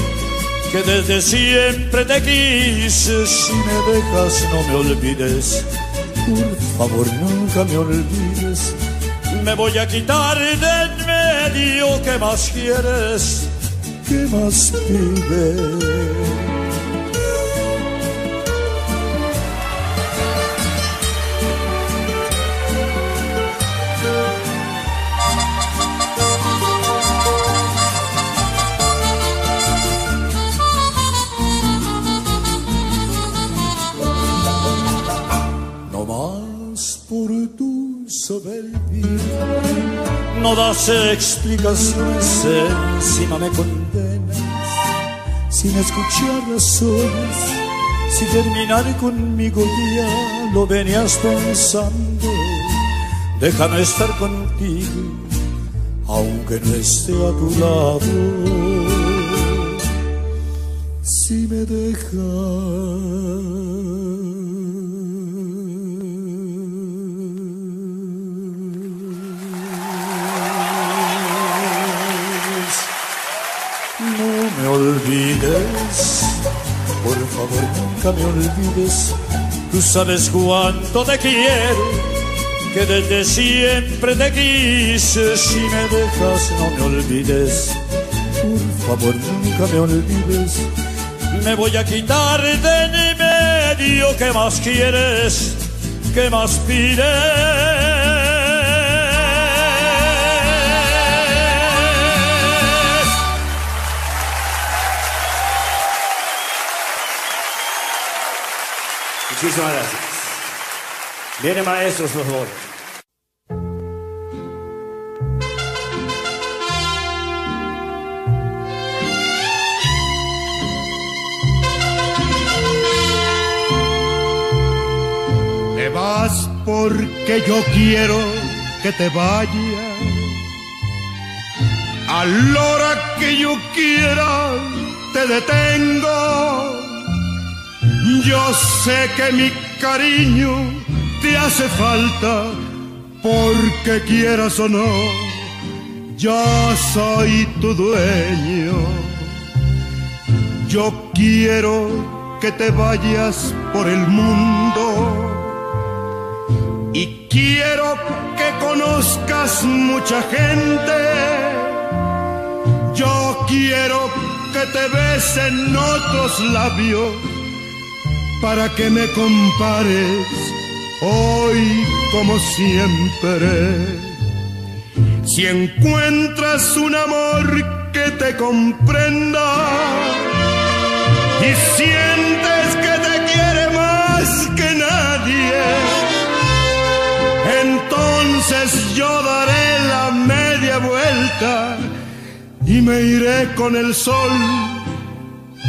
que desde siempre te quise, si me dejas no me olvides, por favor nunca me olvides, me voy a quitar de en medio, ¿qué más quieres? ¿Qué más pides? Soberbia, no das explicaciones, encima me condenas, sin escuchar razones, si terminar conmigo ya lo venías pensando, déjame estar contigo, aunque no esté a tu lado. Si me dejas. Olvides, por favor nunca me olvides, tú sabes cuánto te quiero, que desde siempre te quise, si me dejas no me olvides, por favor nunca me olvides, me voy a quitar de en medio, ¿qué más quieres? ¿Qué más pides? Muchísimas gracias. Viene maestros, por favor. Te vas porque yo quiero que te vayas. A la hora que yo quiera te detengo. Yo sé que mi cariño te hace falta porque quieras o no, yo soy tu dueño. Yo quiero que te vayas por el mundo y quiero que conozcas mucha gente. Yo quiero que te besen otros labios para que me compares hoy como siempre. Si encuentras un amor que te comprenda y sientes que te quiere más que nadie, entonces yo daré la media vuelta y me iré con el sol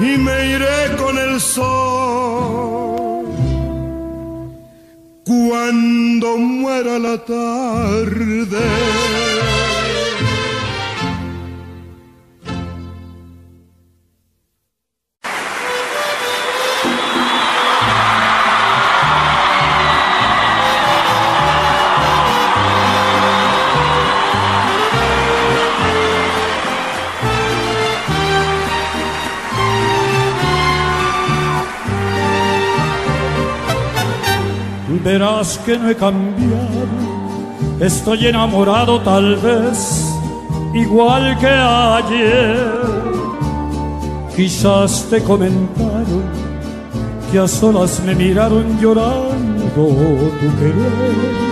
y me iré con el sol cuando muera la tarde. Verás que no he cambiado, estoy enamorado tal vez, igual que ayer. Quizás te comentaron que a solas me miraron llorando tu querer.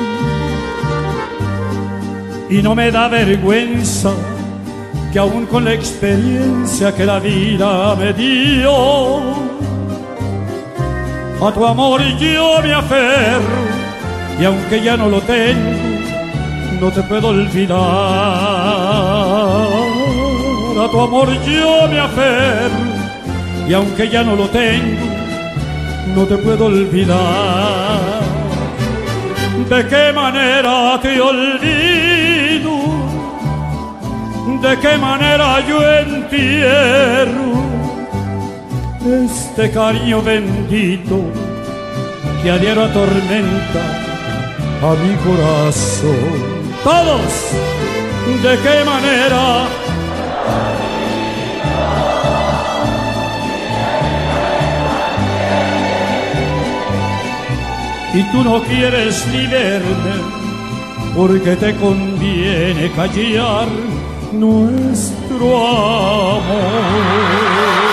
Y no me da vergüenza que aún con la experiencia que la vida me dio, a tu amor yo me aferro y aunque ya no lo tengo, no te puedo olvidar. A tu amor yo me aferro y aunque ya no lo tengo, no te puedo olvidar. ¿De qué manera te olvido? ¿De qué manera yo entierro? Este cariño bendito que a diario atormenta a mi corazón. Todos, ¿de qué manera? Y tú no quieres ni verme porque te conviene callar nuestro amor.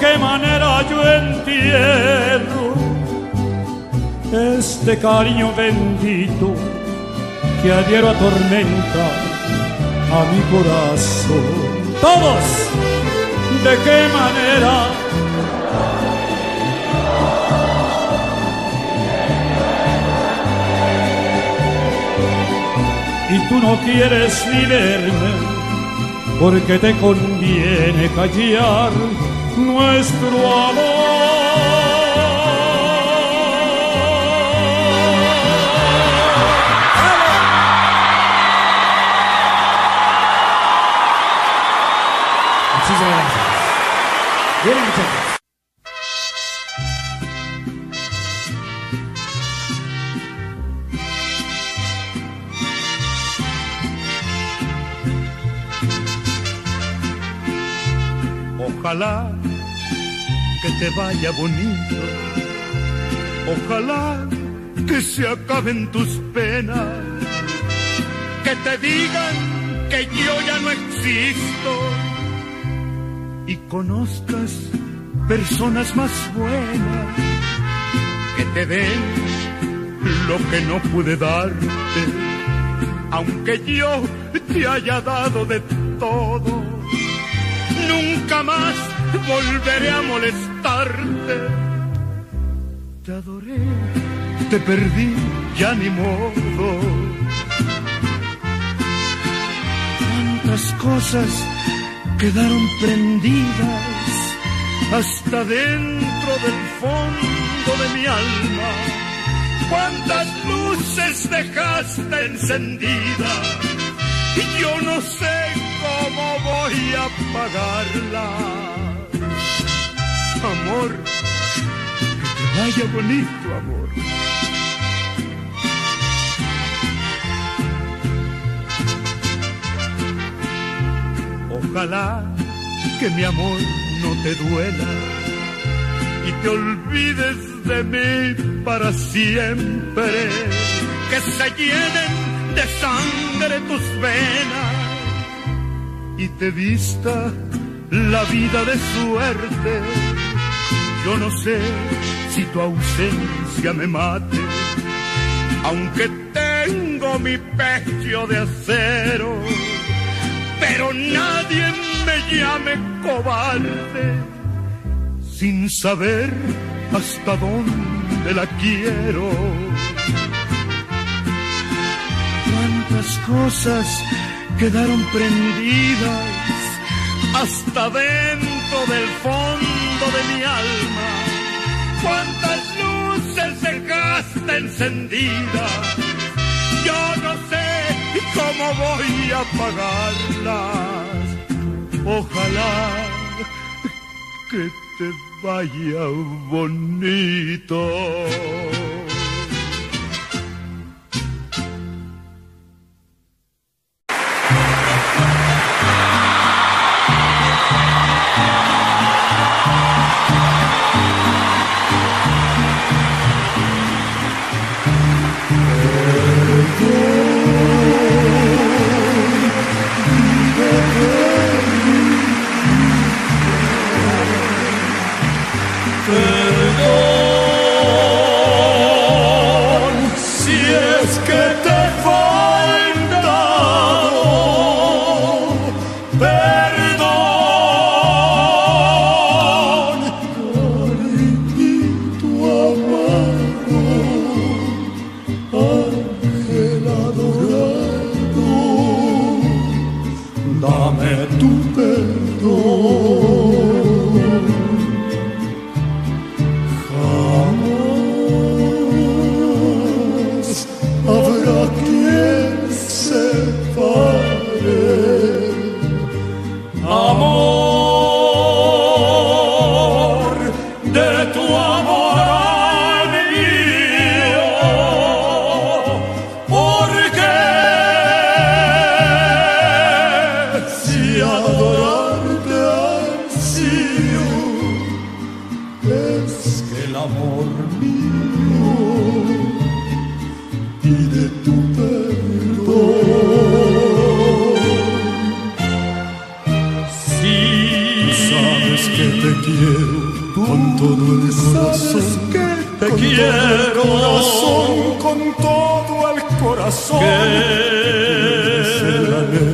Qué manera yo entierro este cariño bendito que a diario atormenta a mi corazón? Todos, ¿de qué manera? y tú no quieres ni verme porque te conviene callar nuestro amor. Muchísimas gracias. Bien, muchachos. Ojalá te vaya bonito. Ojalá que se acaben tus penas. Que te digan que yo ya no existo. Y conozcas personas más buenas que te den lo que no pude darte. Aunque yo te haya dado de todo, nunca más volveré a Te adoré, te perdí, ya ni modo. Cuántas cosas quedaron prendidas hasta dentro del fondo de mi alma. Cuántas luces dejaste encendidas y yo no sé cómo voy a apagarla. Amor, vaya bonito, amor. Ojalá que mi amor no te duela y te olvides de mí para siempre. Que se llenen de sangre tus venas y te vista la vida de suerte. Yo no sé si tu ausencia me mate, aunque tengo mi pecho de acero, pero nadie me llame cobarde sin saber hasta dónde la quiero. Cuántas cosas quedaron prendidas hasta dentro del fondo de mi alma. Cuántas luces dejaste encendidas. Yo no sé cómo voy a apagarlas. Ojalá que te vaya bonito. corazón. Que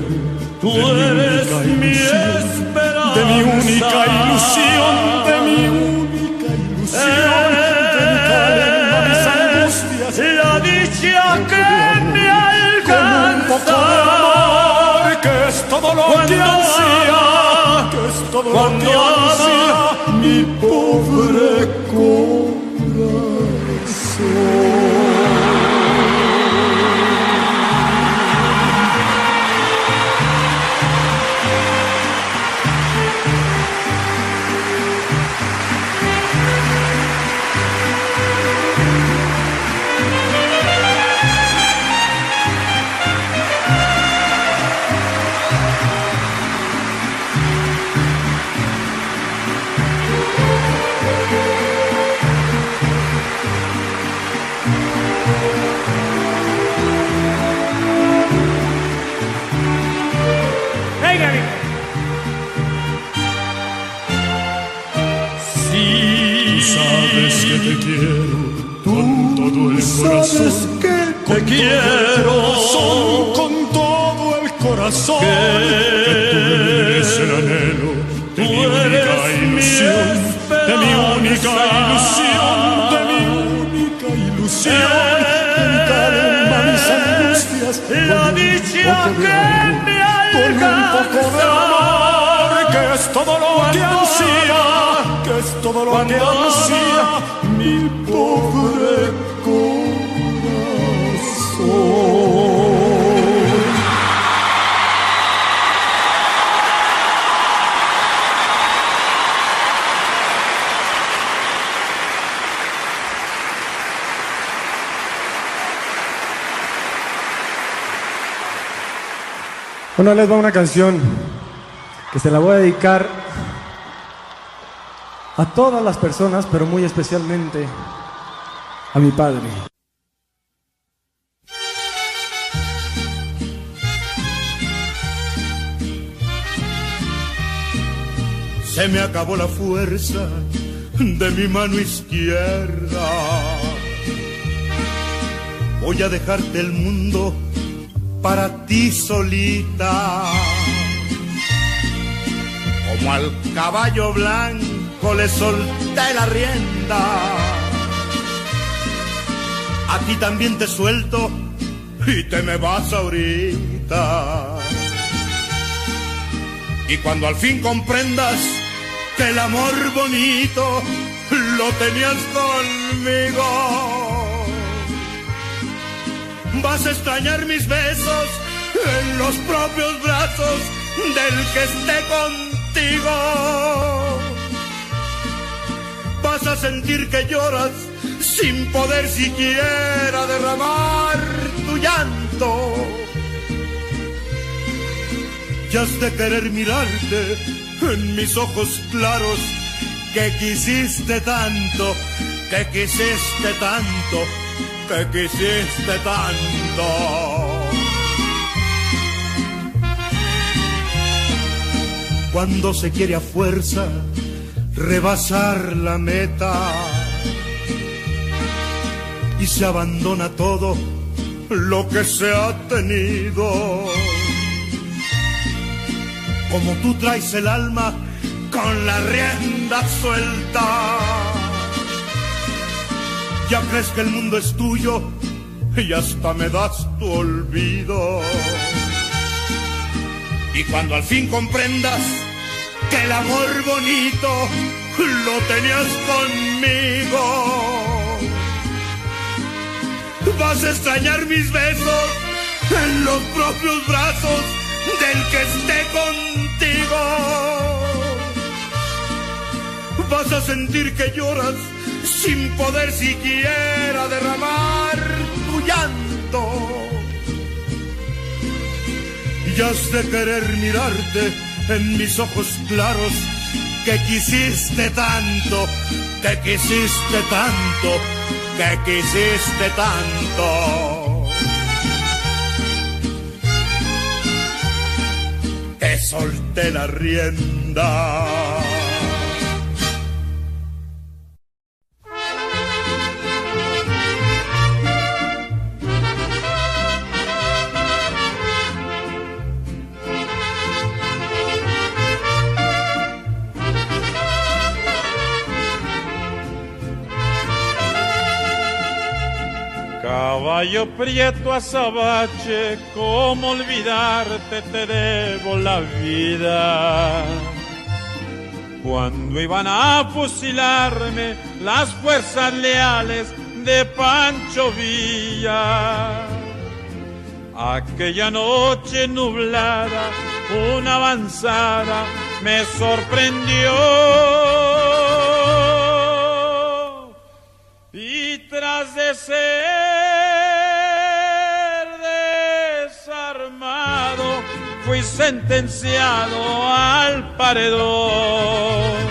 tú eres mi esperanza. De mi única ilusión, de mi única ilusión. De mi calma, mis angustias. La dicha que me alcanza. Que es todo lo que ansía, que es todo lo que ansía. Quiero con todo el corazón. Que tú eres el anhelo de mi única ilusión, de mi única ilusión, de mi única ilusión. Mi calma, mis angustias, la dicha que me con un poco de amor, que es todo lo que ansía, que es todo lo que ansía mi pobre Bueno, les va una canción que se la voy a dedicar a todas las personas, pero muy especialmente a mi padre. Se me acabó la fuerza de mi mano izquierda. Voy a dejarte el mundo para ti solita. Como al caballo blanco le solté la rienda. A ti también te suelto y te me vas ahorita. Y cuando al fin comprendas que el amor bonito lo tenías conmigo Vas a extrañar mis besos en los propios brazos del que esté contigo. Vas a sentir que lloras sin poder siquiera derramar tu llanto. Ya has de querer mirarte en mis ojos claros que quisiste tanto, que quisiste tanto que quisiste tanto. Cuando se quiere a fuerza rebasar la meta y se abandona todo lo que se ha tenido. Como tú traes el alma con la rienda suelta ya crees que el mundo es tuyo y hasta me das tu olvido. Y cuando al fin comprendas que el amor bonito lo tenías conmigo, vas a extrañar mis besos en los propios brazos del que esté contigo. Vas a sentir que lloras sin poder siquiera derramar tu llanto. Y has de querer mirarte en mis ojos claros que quisiste tanto, que quisiste tanto, que quisiste tanto. Que solté la rienda. Caballo prieto azabache, cómo olvidarte te debo la vida. Cuando iban a fusilarme las fuerzas leales de Pancho Villa. Aquella noche nublada, una avanzada me sorprendió. Y tras de ser sentenciado al paredón.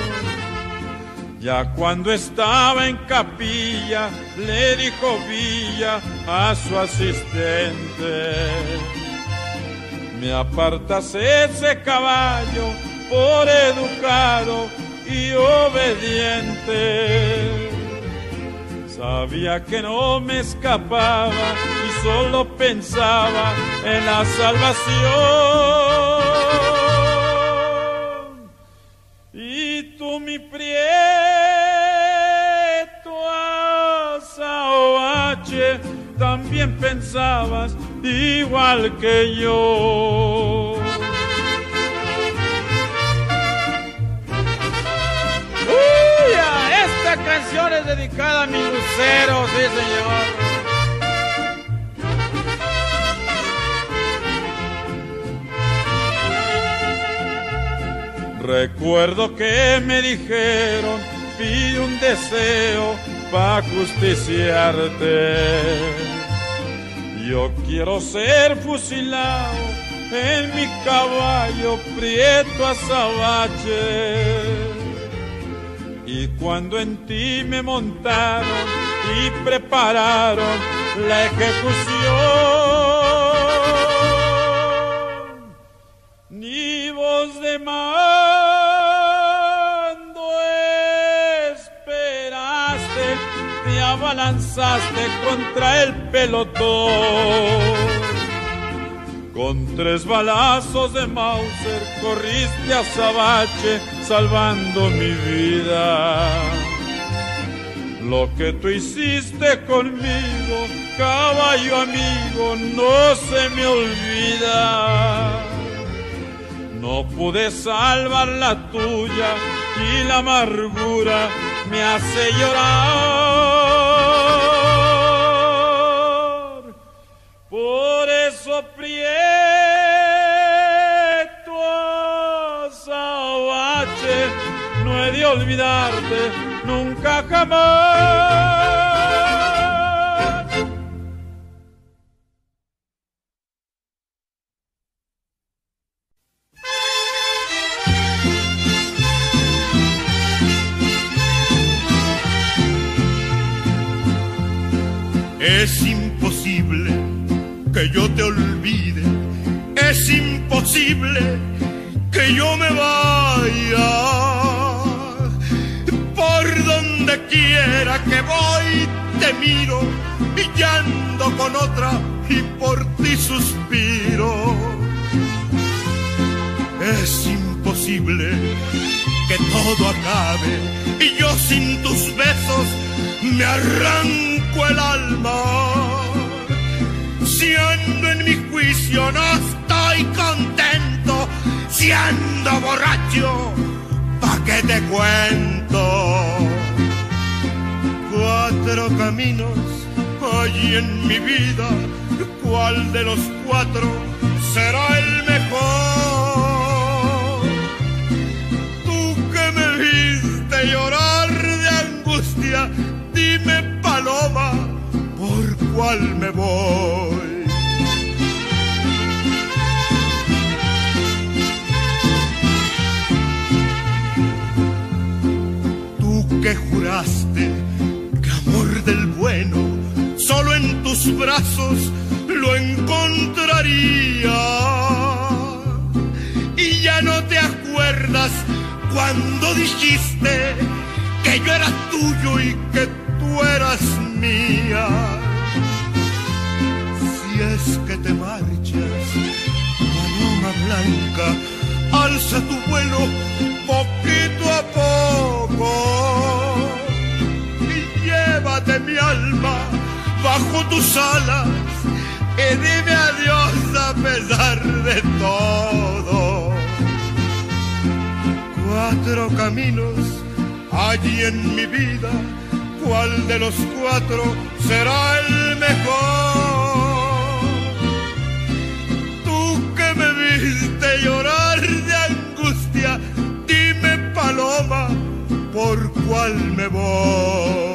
Ya cuando estaba en capilla, le dijo Villa a su asistente, me apartas ese caballo por educado y obediente. Sabía que no me escapaba y solo pensaba en la salvación. Y tú mi prieto también pensabas igual que yo. Esta canción es dedicada a mi lucero, sí señor. Recuerdo que me dijeron, pide un deseo para justiciarte. Yo quiero ser fusilado en mi caballo prieto azabache y cuando en ti me montaron y prepararon la ejecución, ni voz de mando esperaste, te abalanzaste contra el pelotón. Con tres balazos de Mauser corriste a Sabache salvando mi vida. Lo que tú hiciste conmigo, caballo amigo, no se me olvida. No pude salvar la tuya y la amargura me hace llorar. Olvidarte nunca jamás. Es imposible que yo te olvide, es imposible que yo me vaya quiera que voy te miro pillando con otra y por ti suspiro. Es imposible que todo acabe y yo sin tus besos me arranco el alma. Si ando en mi juicio no estoy contento, si ando borracho, ¿pa' qué te cuento? Cuatro caminos hay en mi vida, ¿cuál de los cuatro será el mejor? Tú que me viste llorar de angustia, dime paloma, ¿por cuál me voy? Tú que juraste solo en tus brazos lo encontraría. Y ya no te acuerdas cuando dijiste que yo era tuyo y que tú eras mía. Si es que te marchas, paloma blanca, alza tu vuelo poquito a poco bajo tus alas y dime adiós a pesar de todo. Cuatro caminos allí en mi vida, ¿cuál de los cuatro será el mejor? Tú que me viste llorar de angustia, dime paloma, ¿por cuál me voy?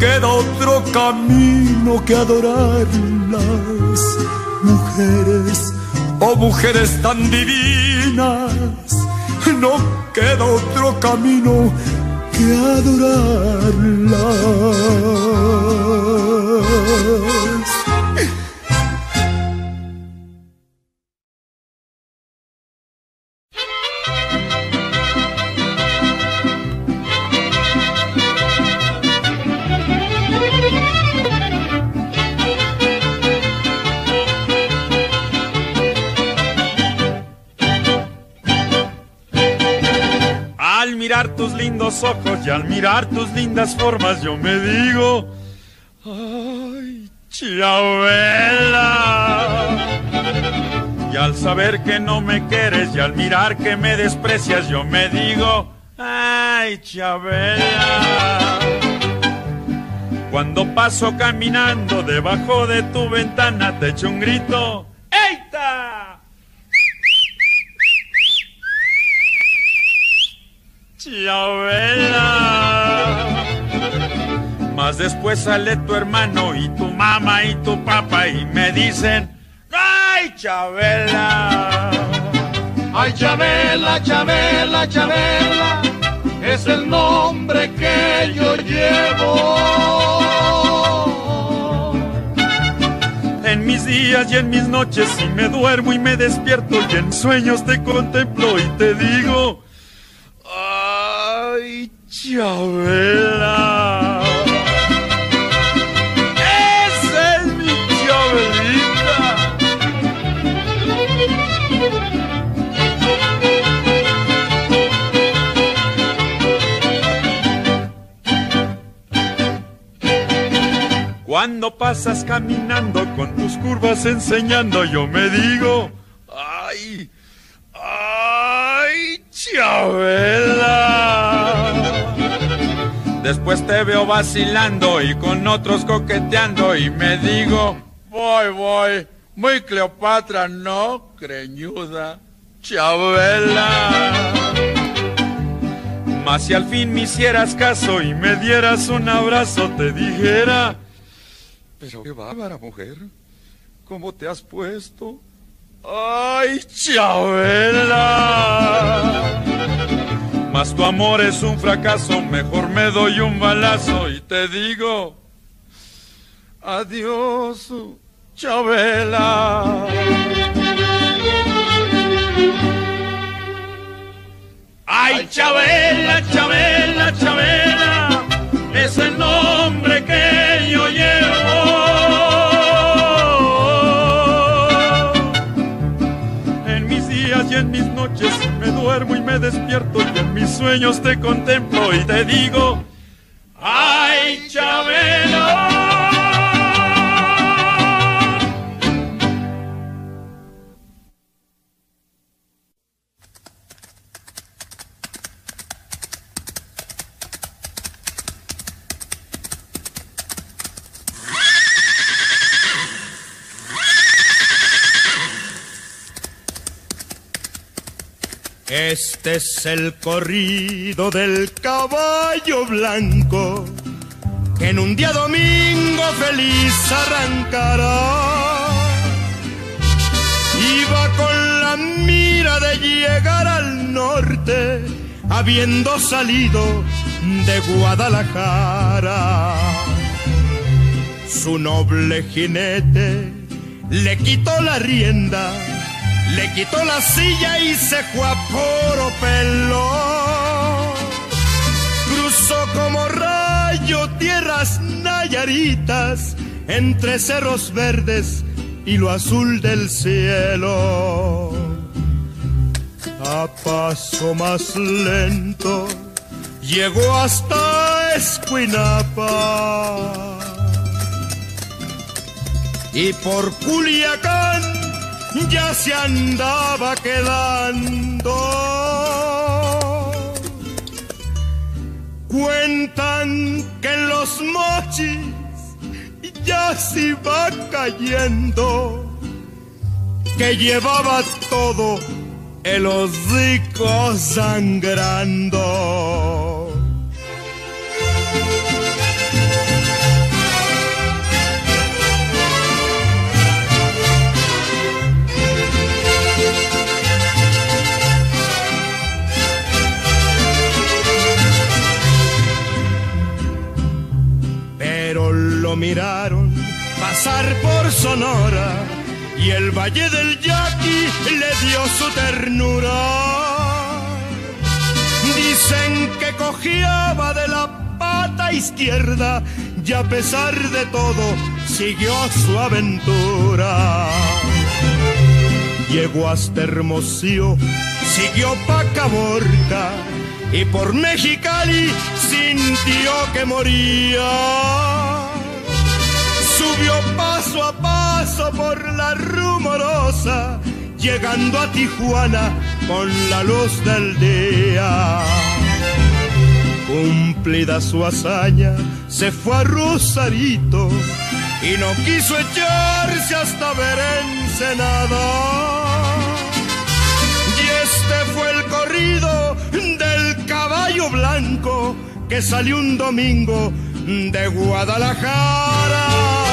queda otro camino que adorarlas. Mujeres, oh mujeres tan divinas, no queda otro camino que adorarlas. Ojos y al mirar tus lindas formas yo me digo, ay, Chabela. Y al saber que no me quieres y al mirar que me desprecias yo me digo, ay, Chabela. Cuando paso caminando debajo de tu ventana te echo un grito, ¡Eita! Chabela. Más después sale tu hermano y tu mamá y tu papá y me dicen, ¡ay, Chabela! ¡Ay, Chabela, Chabela, Chabela! Es el nombre que yo llevo. En mis días y en mis noches, si me duermo y me despierto y en sueños te contemplo y te digo, ¡Ay, Chabela! ¡Esa es mi Chabelita! Cuando pasas caminando con tus curvas enseñando, yo me digo, ¡ay! ¡Ay, Chabela! Después te veo vacilando y con otros coqueteando y me digo, voy, voy, muy Cleopatra, no, creñuda, Chabela. Mas si al fin me hicieras caso y me dieras un abrazo, te dijera, Pero qué bárbara, mujer. ¿Cómo te has puesto? ¡Ay, Chabela! Mas tu amor es un fracaso, mejor me doy un balazo y te digo adiós, Chabela. Ay, Chabela, Chabela, Chabela, es el nombre despierto y en mis sueños te contemplo y te digo, ay, Chabela. Es el corrido del caballo blanco que en un día domingo feliz arrancará. Iba con la mira de llegar al norte, habiendo salido de Guadalajara. Su noble jinete le quitó la rienda le quitó la silla y se fue a puro pelo. Cruzó como rayo tierras nayaritas entre cerros verdes y lo azul del cielo. A paso más lento llegó hasta Escuinapa. Y por Culiacán ya se andaba quedando. Cuentan que los mochis ya se iba cayendo, que llevaba todo el hocico sangrando. Miraron pasar por Sonora y el Valle del Yaqui le dio su ternura. Dicen que cojeaba de la pata izquierda y a pesar de todo siguió su aventura. Llegó hasta Hermosillo, siguió pa' Caborca y por Mexicali sintió que moría paso a paso por la rumorosa, llegando a Tijuana con la luz del día. Cumplida su hazaña, se fue a Rosarito y no quiso echarse hasta ver Ensenada. Y este fue el corrido del caballo blanco que salió un domingo de Guadalajara.